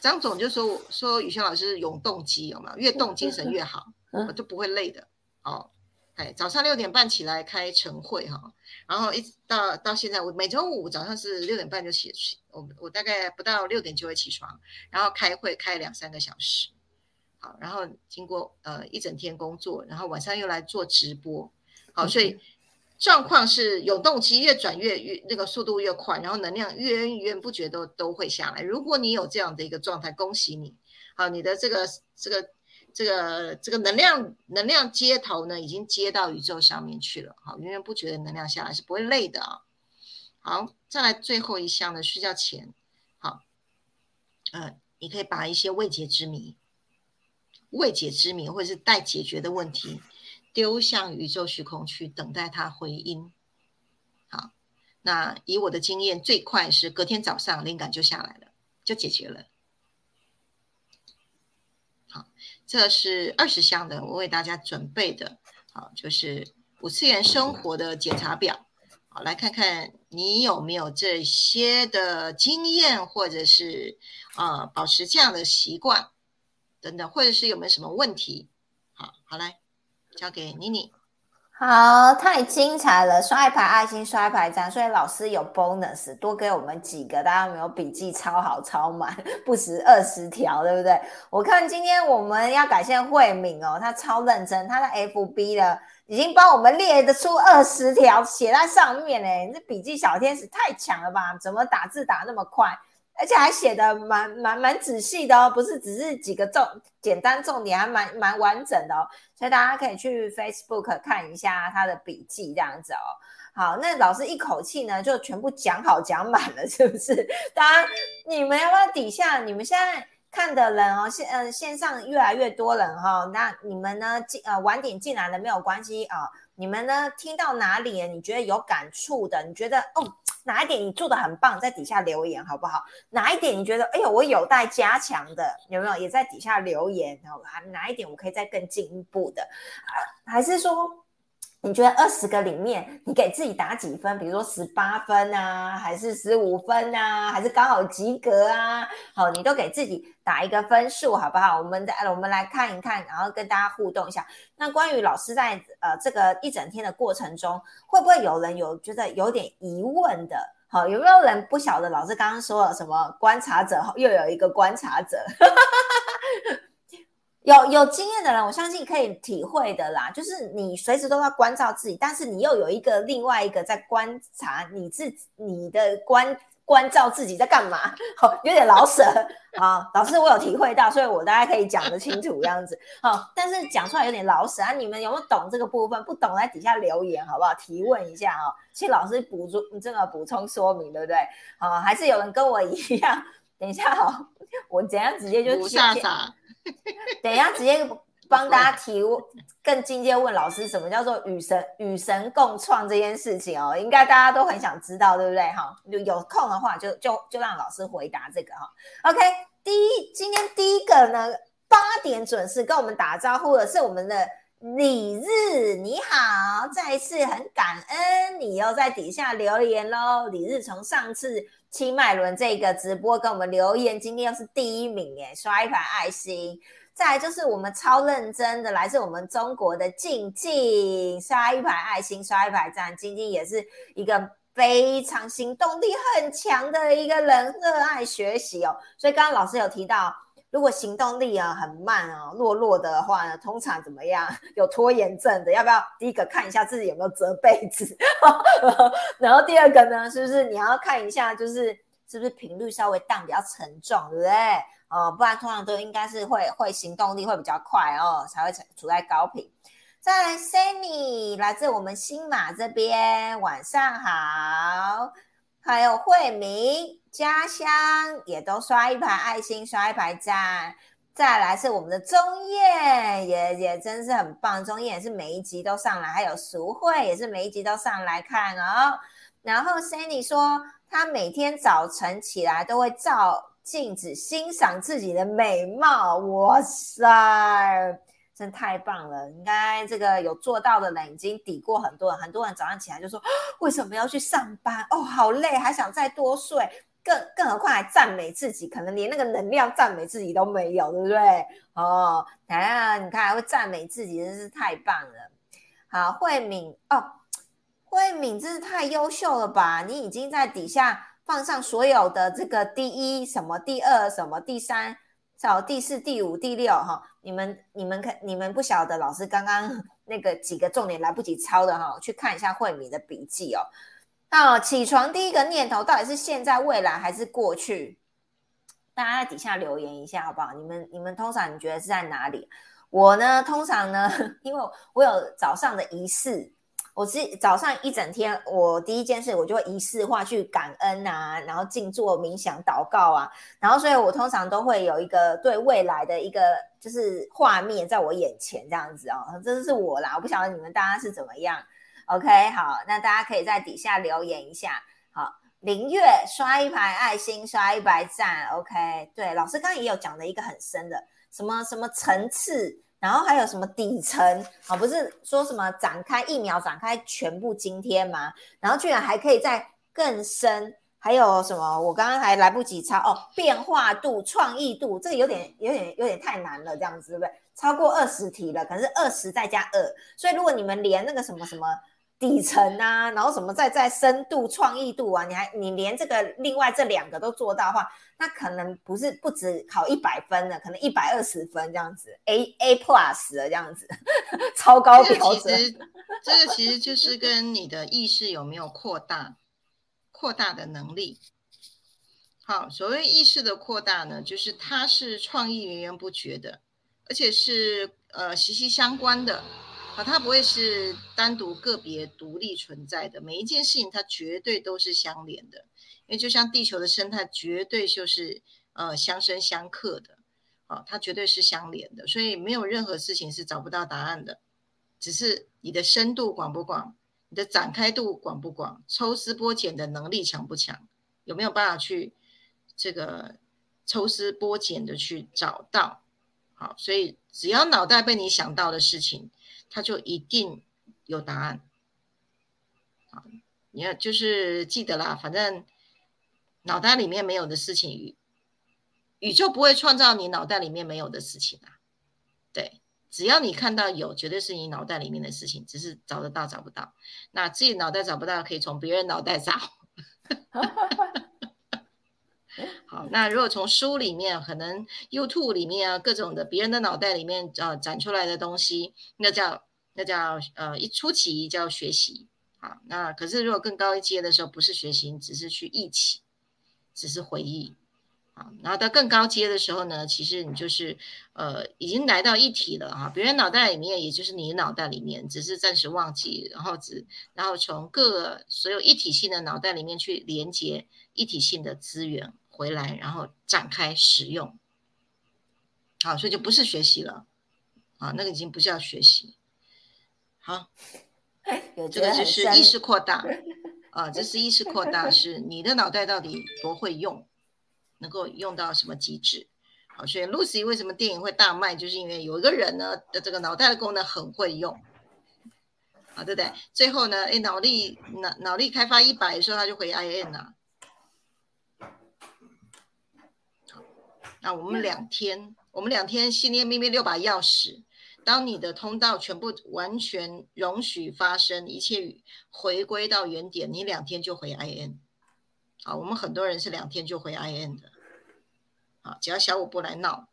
张总就说说宇轩老师永动机有没有？越动精神越好。我就不会累的哦，哎，早上六点半起来开晨会哈，然后一直到到现在，我每周五早上是六点半就起，我我大概不到六点就会起床，然后开会开两三个小时，好，然后经过呃一整天工作，然后晚上又来做直播，好，所以状况是永动机越转越越那个速度越快，然后能量越源源不绝都都会下来。如果你有这样的一个状态，恭喜你，好，你的这个这个。这个这个能量能量接头呢，已经接到宇宙上面去了，好，源源不绝的能量下来是不会累的啊。好，再来最后一项呢睡觉前，好，呃，你可以把一些未解之谜、未解之谜或者是待解决的问题丢向宇宙虚空去，等待它回音。好，那以我的经验，最快是隔天早上灵感就下来了，就解决了。好，这是二十项的，我为大家准备的，好，就是五次元生活的检查表。好，来看看你有没有这些的经验，或者是啊，保持这样的习惯等等，或者是有没有什么问题？好，好来，交给妮妮。好，太精彩了！刷一排爱心，刷一排赞，所以老师有 bonus，多给我们几个，大家没有笔记抄好抄满，不止二十条，对不对？我看今天我们要感谢慧敏哦，他超认真，他的 FB 的已经帮我们列的出二十条，写在上面嘞。这笔记小天使太强了吧？怎么打字打那么快？而且还写的蛮蛮蛮仔细的哦，不是只是几个重简单重点，还蛮蛮完整的哦。所以大家可以去 Facebook 看一下他的笔记这样子哦。好，那老师一口气呢就全部讲好讲满了，是不是？当然，你们要不要底下？你们现在看的人哦，线呃线上越来越多人哈，那你们呢进呃晚点进来的没有关系啊。你们呢听到哪里你觉得有感触的？你觉得哦？哪一点你做的很棒，在底下留言好不好？哪一点你觉得，哎呦，我有待加强的，有没有？也在底下留言，然后哪一点我可以再更进一步的？啊，还是说？你觉得二十个里面，你给自己打几分？比如说十八分啊，还是十五分啊，还是刚好及格啊？好，你都给自己打一个分数，好不好？我们再我们来看一看，然后跟大家互动一下。那关于老师在呃这个一整天的过程中，会不会有人有觉得有点疑问的？好，有没有人不晓得老师刚刚说了什么？观察者又有一个观察者。有有经验的人，我相信可以体会的啦。就是你随时都要关照自己，但是你又有一个另外一个在观察你自你的关关照自己在干嘛？好，有点老舍啊。老师，我有体会到，所以我大家可以讲得清楚这样子。好，但是讲出来有点老舍啊。你们有没有懂这个部分？不懂在底下留言好不好？提问一下啊，请老师补充这个补充说明，对不对？好，还是有人跟我一样？等一下，好，我怎样直接就下傻。等一下，直接帮大家提问更进阶问老师，什么叫做与神与神共创这件事情哦？应该大家都很想知道，对不对？哈，有有空的话就就就让老师回答这个哈。OK，第一，今天第一个呢，八点准时跟我们打招呼的是我们的李日，你好，再次很感恩你又在底下留言喽。李日从上次七脉轮这个直播跟我们留言，今天又是第一名耶，刷一排爱心。再来就是我们超认真的，来自我们中国的静静，刷一排爱心，刷一排赞。静静也是一个非常行动力很强的一个人，热爱学习哦。所以刚刚老师有提到，如果行动力啊很慢啊、弱弱的话呢，通常怎么样？有拖延症的，要不要第一个看一下自己有没有折被子？然后第二个呢，是不是你要看一下，就是是不是频率稍微荡比较沉重，对不对？哦，不然通常都应该是会会行动力会比较快哦，才会处在高频。再来，Sunny 来自我们新马这边，晚上好。还有慧明家乡也都刷一排爱心，刷一排赞。再来是我们的钟燕，也也真是很棒，钟燕也是每一集都上来。还有淑慧也是每一集都上来看哦。然后 Sunny 说，他每天早晨起来都会照。镜子欣赏自己的美貌，哇塞，真太棒了！应该这个有做到的人已经抵过很多人。很多人早上起来就说：“ 为什么要去上班？哦，好累，还想再多睡。”更更何况还赞美自己，可能连那个能量赞美自己都没有，对不对？哦，啊，你看还会赞美自己，真是太棒了。好，慧敏哦，慧敏真是太优秀了吧？你已经在底下。放上所有的这个第一什么第二什么第三找第四第五第六哈，你们你们看你们不晓得老师刚刚 那个几个重点来不及抄的哈，去看一下慧敏的笔记哦。那起床第一个念头到底是现在未来还是过去？大家在底下留言一下好不好？你们你们通常你觉得是在哪里？我呢通常呢，因为我有早上的仪式。我是早上一整天，我第一件事我就会仪式化去感恩啊，然后静坐冥想祷告啊，然后所以我通常都会有一个对未来的一个就是画面在我眼前这样子哦，这是我啦，我不晓得你们大家是怎么样。OK，好，那大家可以在底下留言一下。好，林月刷一排爱心，刷一排赞。OK，对，老师刚刚也有讲的一个很深的，什么什么层次。然后还有什么底层啊？不是说什么展开一秒展开全部今天吗？然后居然还可以再更深，还有什么？我刚刚还来不及抄哦，变化度、创意度，这个有点、有点、有点太难了，这样子对不对？超过二十题了，可是二十再加二，所以如果你们连那个什么什么。底层啊，然后什么再再深度创意度啊，你还你连这个另外这两个都做到的话，那可能不是不止考一百分了，可能一百二十分这样子，A A plus 的这样子，超高标准。这个其实就是跟你的意识有没有扩大，扩大的能力。好，所谓意识的扩大呢，就是它是创意源源不绝的，而且是呃息息相关的。啊，它不会是单独个别独立存在的，每一件事情它绝对都是相连的，因为就像地球的生态绝对就是呃相生相克的，啊，它绝对是相连的，所以没有任何事情是找不到答案的，只是你的深度广不广，你的展开度广不广，抽丝剥茧的能力强不强，有没有办法去这个抽丝剥茧的去找到，好，所以只要脑袋被你想到的事情。他就一定有答案，好，你要就是记得啦，反正脑袋里面没有的事情，宇宇宙不会创造你脑袋里面没有的事情啊。对，只要你看到有，绝对是你脑袋里面的事情，只是找得到找不到。那自己脑袋找不到，可以从别人脑袋找。好，那如果从书里面，可能 YouTube 里面啊，各种的别人的脑袋里面啊展出来的东西，那叫那叫呃一初期叫学习。好，那可是如果更高一阶的时候，不是学习，只是去忆起，只是回忆。好，然后到更高阶的时候呢，其实你就是呃已经来到一体了哈，别人脑袋里面也就是你脑袋里面，只是暂时忘记，然后只然后从各所有一体性的脑袋里面去连接一体性的资源。回来，然后展开使用，好，所以就不是学习了，啊，那个已经不叫学习。好，有这个就是意识扩大 啊，这是意识扩大，是你的脑袋到底多会用，能够用到什么极致？好，所以 Lucy 为什么电影会大卖，就是因为有一个人呢的这个脑袋的功能很会用，啊，对不对？最后呢，哎，脑力脑脑力开发一百的时候，他就回 IN 了。那我们两天，我们两天心念秘密六把钥匙。当你的通道全部完全容许发生，一切回归到原点，你两天就回 IN。好，我们很多人是两天就回 IN 的。好，只要小五不来闹，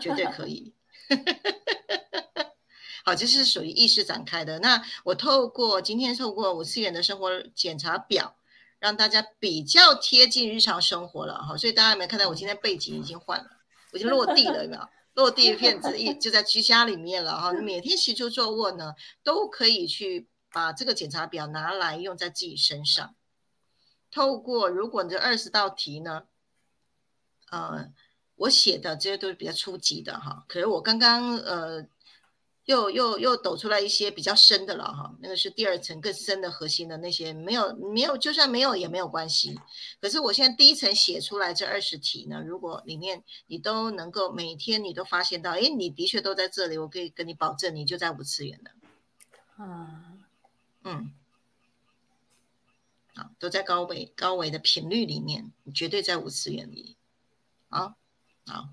绝对可以。好，这是属于意识展开的。那我透过今天透过五次元的生活检查表，让大家比较贴近日常生活了。哈，所以大家有没有看到我今天背景已经换了，我已经落地了，有没有？落地的片子一就在居家里面了哈，每天习出坐卧呢，都可以去把这个检查表拿来用在自己身上。透过如果你这二十道题呢，呃，我写的这些都是比较初级的哈，可是我刚刚呃。又又又抖出来一些比较深的了哈，那个是第二层更深的核心的那些没有没有，就算没有也没有关系。可是我现在第一层写出来这二十题呢，如果里面你都能够每天你都发现到，哎，你的确都在这里，我可以跟你保证，你就在五次元的。啊，嗯，好，都在高维高维的频率里面，你绝对在五次元里。啊，好。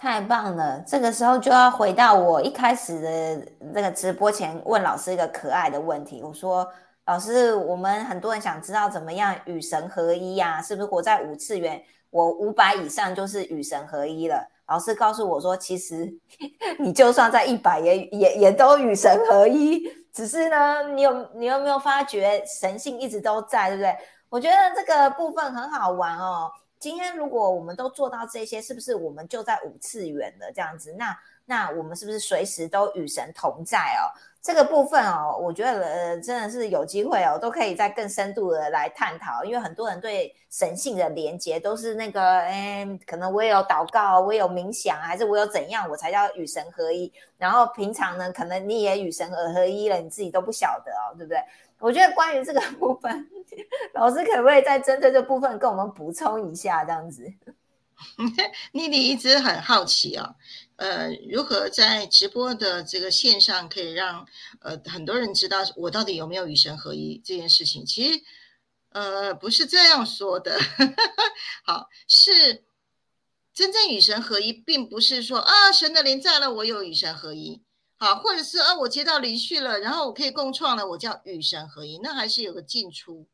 太棒了！这个时候就要回到我一开始的那个直播前问老师一个可爱的问题。我说：“老师，我们很多人想知道怎么样与神合一呀？是不是活在五次元？我五百以上就是与神合一了？”老师告诉我说：“其实 你就算在一百，也也也都与神合一。只是呢，你有你有没有发觉神性一直都在，对不对？我觉得这个部分很好玩哦。”今天如果我们都做到这些，是不是我们就在五次元了？这样子，那那我们是不是随时都与神同在哦？这个部分哦，我觉得呃真的是有机会哦，都可以再更深度的来探讨。因为很多人对神性的连接都是那个，哎，可能我有祷告，我有冥想，还是我有怎样，我才叫与神合一。然后平常呢，可能你也与神而合一了，你自己都不晓得哦，对不对？我觉得关于这个部分，老师可不可以再针对这部分跟我们补充一下？这样子，妮妮一直很好奇啊，呃，如何在直播的这个线上可以让呃很多人知道我到底有没有与神合一这件事情？其实，呃，不是这样说的。好，是真正与神合一，并不是说啊，神的灵在了，我有与神合一。好，或者是啊，我接到灵续了，然后我可以共创了，我叫与神合一，那还是有个进出，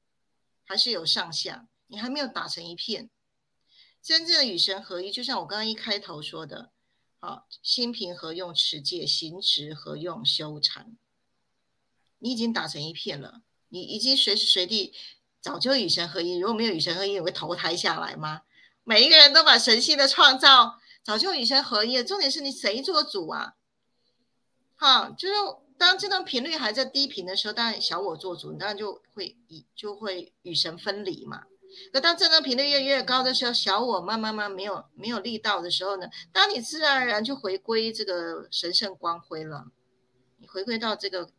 还是有上下，你还没有打成一片。真正的与神合一，就像我刚刚一开头说的，好，心平和用持戒，行持和用修禅，你已经打成一片了，你已经随时随地早就与神合一。如果没有与神合一，你会投胎下来吗？每一个人都把神性的创造早就与神合一了，重点是你谁做主啊？好，就是当这段频率还在低频的时候，当然小我做主，当然就会以就会与神分离嘛。可当这段频率越越高的时候，小我慢慢慢没有没有力道的时候呢，当你自然而然就回归这个神圣光辉了，你回归到这个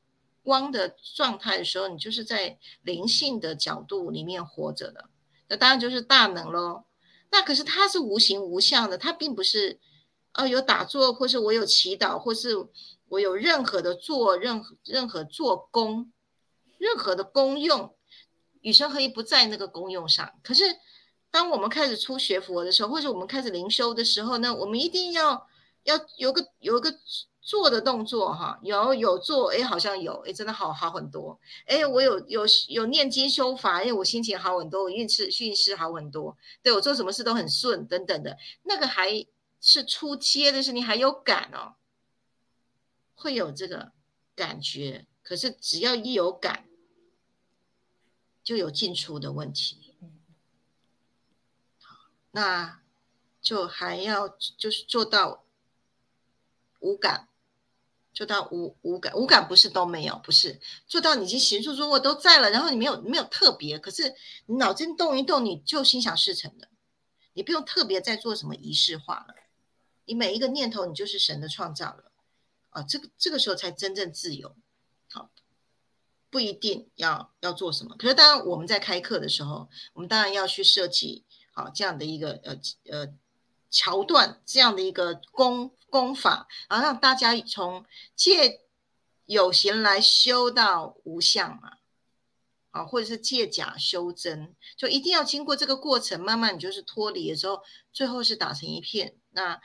光的状态的时候，你就是在灵性的角度里面活着的，那当然就是大能喽。那可是它是无形无相的，它并不是哦有打坐，或是我有祈祷，或是。我有任何的做任何任何做功，任何的功用，与神合一不在那个功用上。可是，当我们开始初学佛的时候，或者我们开始灵修的时候呢，我们一定要要有个有个做的动作哈，有有做，哎，好像有，哎，真的好好很多，哎，我有有有念经修法，哎，我心情好很多，我运势运势好很多，对我做什么事都很顺等等的，那个还是初阶的是你还有感哦。会有这个感觉，可是只要一有感，就有进出的问题。好，那就还要就是做到无感，做到无无感，无感不是都没有，不是做到你已经行住坐卧都在了，然后你没有没有特别，可是你脑筋动一动，你就心想事成了，你不用特别再做什么仪式化了，你每一个念头你就是神的创造了。啊，这个这个时候才真正自由。好，不一定要要做什么。可是当然我们在开课的时候，我们当然要去设计好这样的一个呃呃桥段，这样的一个功功法，然后让大家从借有形来修到无相嘛。啊，或者是借假修真，就一定要经过这个过程，慢慢你就是脱离的时候，最后是打成一片。那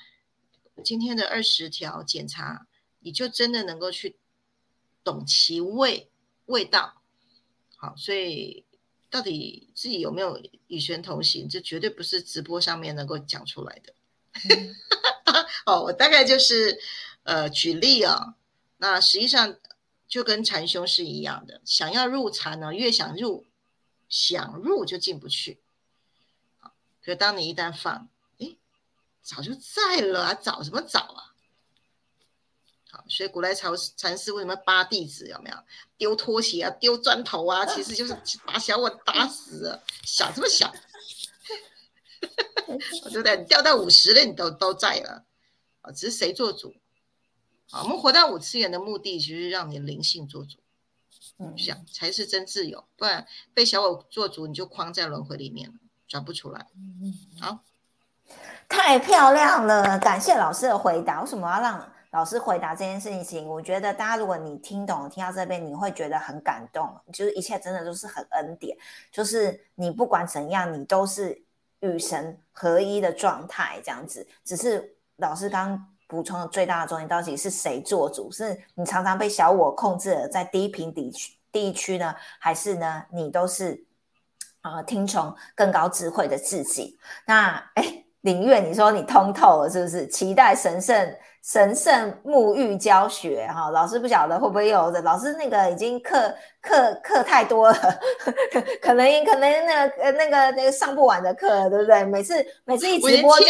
今天的二十条检查，你就真的能够去懂其味味道。好，所以到底自己有没有与玄同行，这绝对不是直播上面能够讲出来的。哦，我大概就是呃举例啊，那实际上。就跟禅修是一样的，想要入禅呢，越想入，想入就进不去。好，可当你一旦放，哎，早就在了啊，找什么找啊？好，所以古来禅禅师为什么扒弟子？有没有丢拖鞋啊，丢砖头啊？其实就是把小我打死，想这么想，对不对？你掉到五十了，你都都在了，啊，只是谁做主？啊，我们活到五次元的目的，就是让你灵性做主，嗯，这样才是真自由。不然被小我做主，你就框在轮回里面了，转不出来。嗯，好，太漂亮了，感谢老师的回答。为什么要让老师回答这件事情？我觉得大家如果你听懂，听到这边，你会觉得很感动，就是一切真的都是很恩典，就是你不管怎样，你都是与神合一的状态，这样子。只是老师刚。补充的最大的重点到底是谁做主？是你常常被小我控制了，在低频地区地区呢，还是呢？你都是啊，听从更高智慧的自己？那哎，林月，你说你通透了是不是？期待神圣神圣沐浴教学哈，老师不晓得会不会有的？老师那个已经课课课太多了，可能可能那个那个那个上不完的课，对不对？每次每次一直播就。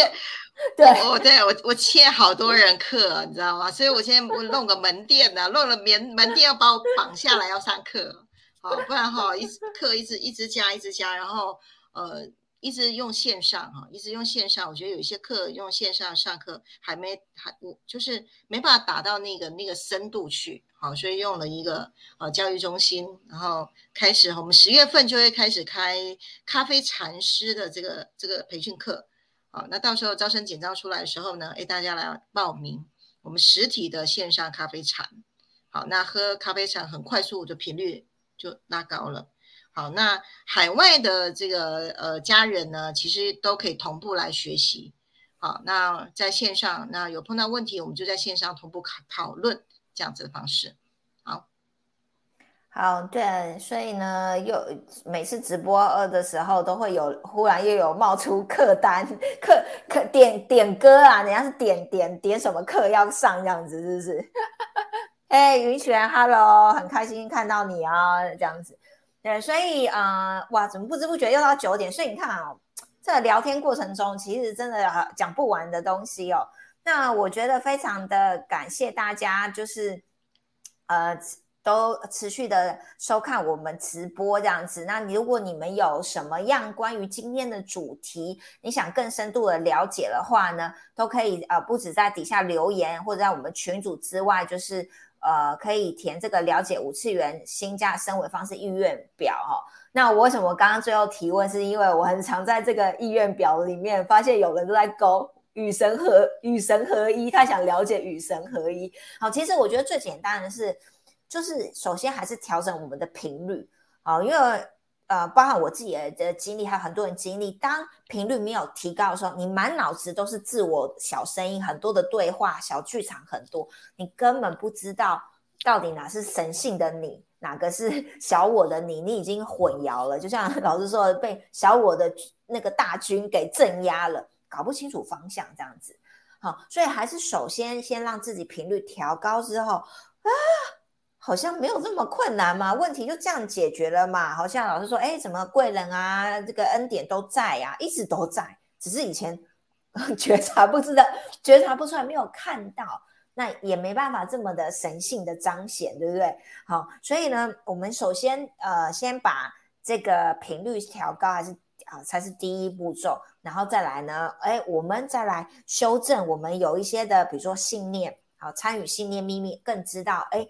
对，我对我我欠好多人课，你知道吗？所以我现在我弄个门店呢，弄了门门店要把我绑下来要上课，好，不然哈，一直课一直一直加一直加，然后呃一直用线上哈，一直用线上，我觉得有一些课用线上上课还没还我就是没办法达到那个那个深度去，好，所以用了一个呃教育中心，然后开始我们十月份就会开始开咖啡禅师的这个这个培训课。好，那到时候招生简章出来的时候呢，哎，大家来报名我们实体的线上咖啡禅。好，那喝咖啡禅很快速的频率就拉高了。好，那海外的这个呃家人呢，其实都可以同步来学习。好，那在线上，那有碰到问题，我们就在线上同步讨讨论这样子的方式。好，好对，所以呢，又每次直播二的时候，都会有忽然又有冒出客单，客客点点歌啊，人家是点点点什么课要上这样子，是不是？哎，云璇，Hello，很开心看到你啊，这样子。对，所以啊，哇，怎么不知不觉又到九点？所以你看啊，这聊天过程中，其实真的讲不完的东西哦。那我觉得非常的感谢大家，就是呃。都持续的收看我们直播这样子，那你如果你们有什么样关于今天的主题，你想更深度的了解的话呢，都可以呃，不止在底下留言，或者在我们群组之外，就是呃，可以填这个了解五次元新价升维方式意愿表哈。那我为什么刚刚最后提问，是因为我很常在这个意愿表里面发现有人都在勾与神合与神合一，他想了解与神合一。好，其实我觉得最简单的是。就是首先还是调整我们的频率啊，因为呃，包含我自己的经历，还有很多人经历，当频率没有提高的时候，你满脑子都是自我小声音，很多的对话，小剧场很多，你根本不知道到底哪是神性的你，哪个是 小我的你，你已经混淆了。就像 老师说的，被小我的那个大军给镇压了，搞不清楚方向这样子。好，所以还是首先先让自己频率调高之后啊。好像没有这么困难嘛，问题就这样解决了嘛。好像老师说，哎，什么贵人啊，这个恩典都在呀，一直都在，只是以前 觉察不知道，觉察不出来，没有看到，那也没办法这么的神性的彰显，对不对？好，所以呢，我们首先呃，先把这个频率调高，还是啊，才是第一步骤，然后再来呢，哎，我们再来修正我们有一些的，比如说信念。好参与信念秘密，更知道哎，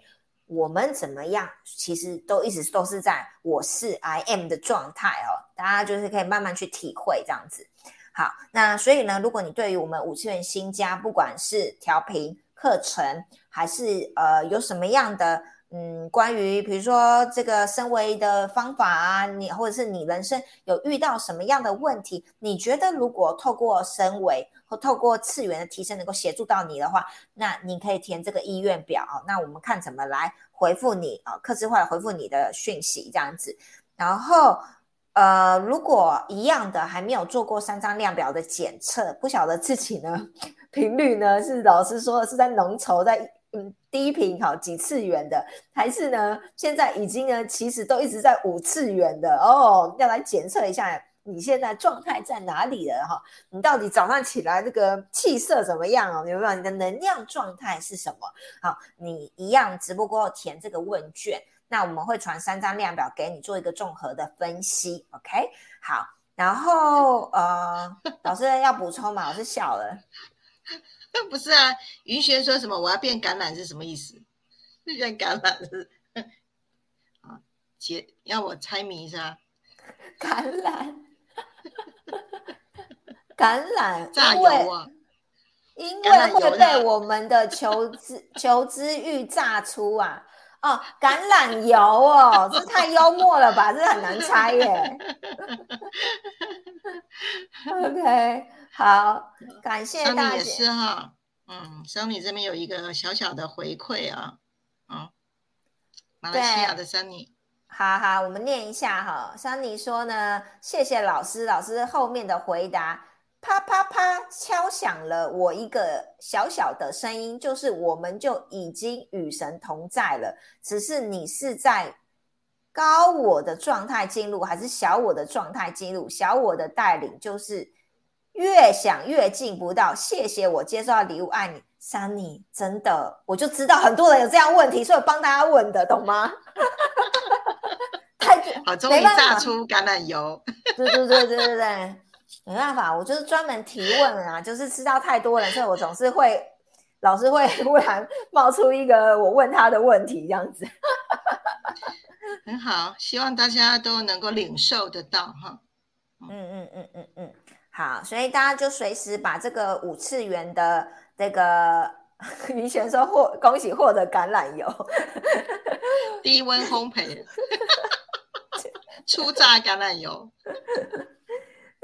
我们怎么样，其实都一直都是在我是 I am 的状态哦。大家就是可以慢慢去体会这样子。好，那所以呢，如果你对于我们五千元新家，不管是调频课程，还是呃有什么样的。嗯，关于比如说这个升维的方法啊，你或者是你人生有遇到什么样的问题？你觉得如果透过升维或透过次元的提升能够协助到你的话，那你可以填这个意愿表。那我们看怎么来回复你啊，客制化的回复你的讯息这样子。然后呃，如果一样的还没有做过三张量表的检测，不晓得自己呢 频率呢是老师说的是在浓稠在。嗯，低频好几次元的，还是呢？现在已经呢，其实都一直在五次元的哦。要来检测一下你现在状态在哪里了哈？你到底早上起来这个气色怎么样哦？有没有？你的能量状态是什么？好，你一样直播过填这个问卷，那我们会传三张量表给你做一个综合的分析。OK，好，然后呃，老师要补充嘛？老师笑了。不是啊，云轩说什么我要变橄榄是什么意思？变橄榄是 啊，姐要我猜谜一下？橄榄，橄榄榨油啊，因为会被我们的求知求知欲炸出啊！哦，橄榄油哦，这太幽默了吧？这很难猜耶。OK。好，感谢大家。也是哈，嗯，桑尼这边有一个小小的回馈啊，嗯，马来西亚的桑尼，好好，我们念一下哈。桑尼说呢，谢谢老师，老师后面的回答，啪啪啪敲响了我一个小小的声音，就是我们就已经与神同在了，只是你是在高我的状态进入，还是小我的状态进入？小我的带领就是。越想越进不到，谢谢我接受到礼物，爱你，Sunny，真的，我就知道很多人有这样问题，所以我帮大家问的，懂吗？太好，终于榨出橄榄油，对对对对对对，没办法，我就是专门提问啊，就是知道太多了，所以我总是会，老是会 忽然冒出一个我问他的问题，这样子，很好，希望大家都能够领受得到哈，嗯嗯嗯嗯嗯。好，所以大家就随时把这个五次元的这个云璇说获恭喜获得橄榄油，低温烘焙，初榨橄榄油。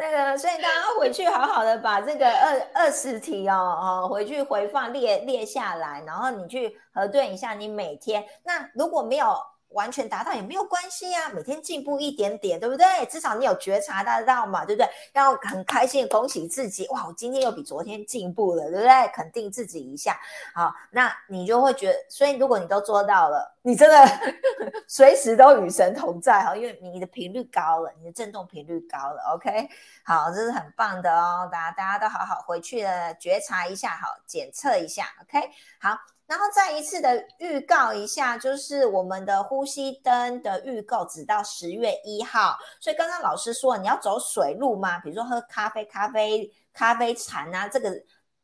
那个，所以大家回去好好的把这个二二十题哦哦回去回放列列下来，然后你去核对一下你每天。那如果没有。完全达到也没有关系呀，每天进步一点点，对不对？至少你有觉察得到嘛，对不对？要很开心，恭喜自己，哇，我今天又比昨天进步了，对不对？肯定自己一下，好，那你就会觉得，所以如果你都做到了，你真的 随时都与神同在哈，因为你的频率高了，你的振动频率高了，OK，好，这是很棒的哦，大家大家都好好回去了觉察一下，好，检测一下，OK，好。然后再一次的预告一下，就是我们的呼吸灯的预购只到十月一号，所以刚刚老师说你要走水路吗？比如说喝咖啡、咖啡、咖啡禅啊，这个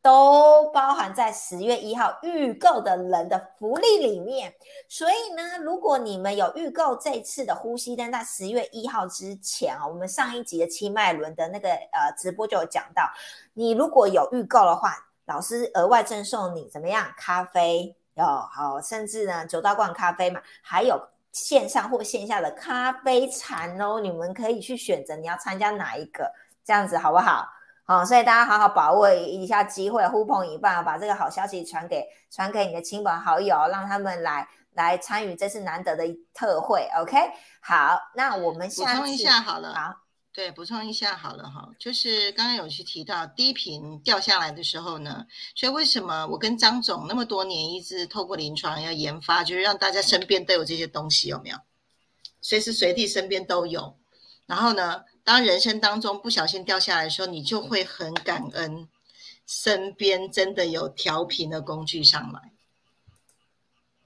都包含在十月一号预购的人的福利里面。所以呢，如果你们有预购这次的呼吸灯，在十月一号之前啊，我们上一集的七脉轮的那个呃直播就有讲到，你如果有预购的话。老师额外赠送你怎么样？咖啡哦，好，甚至呢，九道罐咖啡嘛，还有线上或线下的咖啡禅哦，你们可以去选择你要参加哪一个，这样子好不好？好，所以大家好好把握一下机会，呼朋引伴，把这个好消息传给传给你的亲朋好友，让他们来来参与这次难得的特惠。OK，好，那我们下次一下好了，好。对，补充一下好了哈，就是刚刚有去提到低频掉下来的时候呢，所以为什么我跟张总那么多年一直透过临床要研发，就是让大家身边都有这些东西，有没有？随时随地身边都有。然后呢，当人生当中不小心掉下来的时候，你就会很感恩身边真的有调频的工具上来。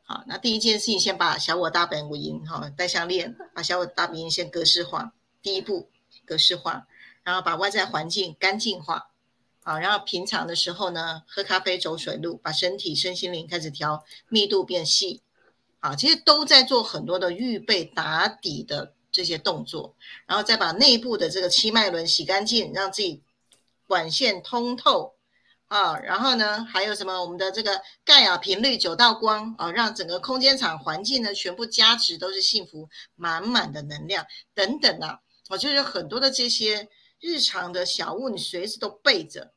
好，那第一件事情，先把小我大本五音哈带项链，把小我大本音先格式化，第一步。格式化，然后把外在环境干净化，啊，然后平常的时候呢，喝咖啡走水路，把身体身心灵开始调密度变细，啊，其实都在做很多的预备打底的这些动作，然后再把内部的这个七脉轮洗干净，让自己管线通透啊，然后呢，还有什么我们的这个盖亚频率九道光啊，让整个空间场环境呢全部加持都是幸福满满的能量等等啊，我就是很多的这些。日常的小物，你随时都备着。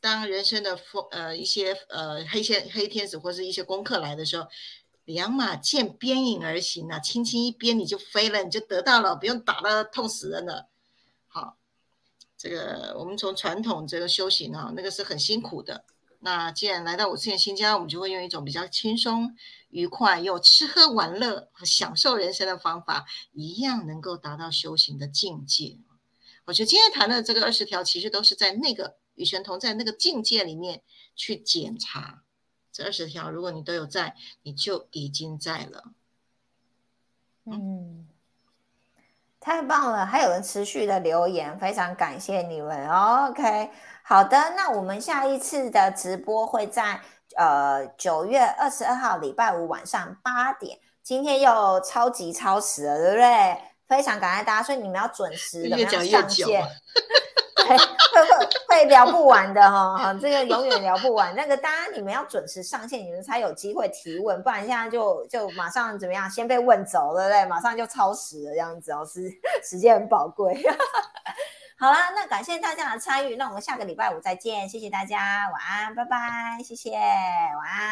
当人生的风呃一些呃黑天黑天使或是一些功课来的时候，两马剑鞭影而行啊，轻轻一鞭你就飞了，你就得到了，不用打的痛死人了。好，这个我们从传统这个修行啊，那个是很辛苦的。那既然来到五次元新家，我们就会用一种比较轻松、愉快又吃喝玩乐和享受人生的方法，一样能够达到修行的境界。我觉得今天谈的这个二十条，其实都是在那个与神同在那个境界里面去检查这二十条。如果你都有在，你就已经在了。嗯，太棒了！还有人持续的留言，非常感谢你们。OK，好的，那我们下一次的直播会在呃九月二十二号礼拜五晚上八点。今天又超级超时了，对不对？非常感谢大家，所以你们要准时的上线，对，会会会聊不完的哈，这个永远聊不完。那个大家你们要准时上线，你们才有机会提问，不然现在就就马上怎么样，先被问走了，对不对？马上就超时了，这样子哦，时时间很宝贵。好啦，那感谢大家的参与，那我们下个礼拜五再见，谢谢大家，晚安，拜拜，谢谢，晚安。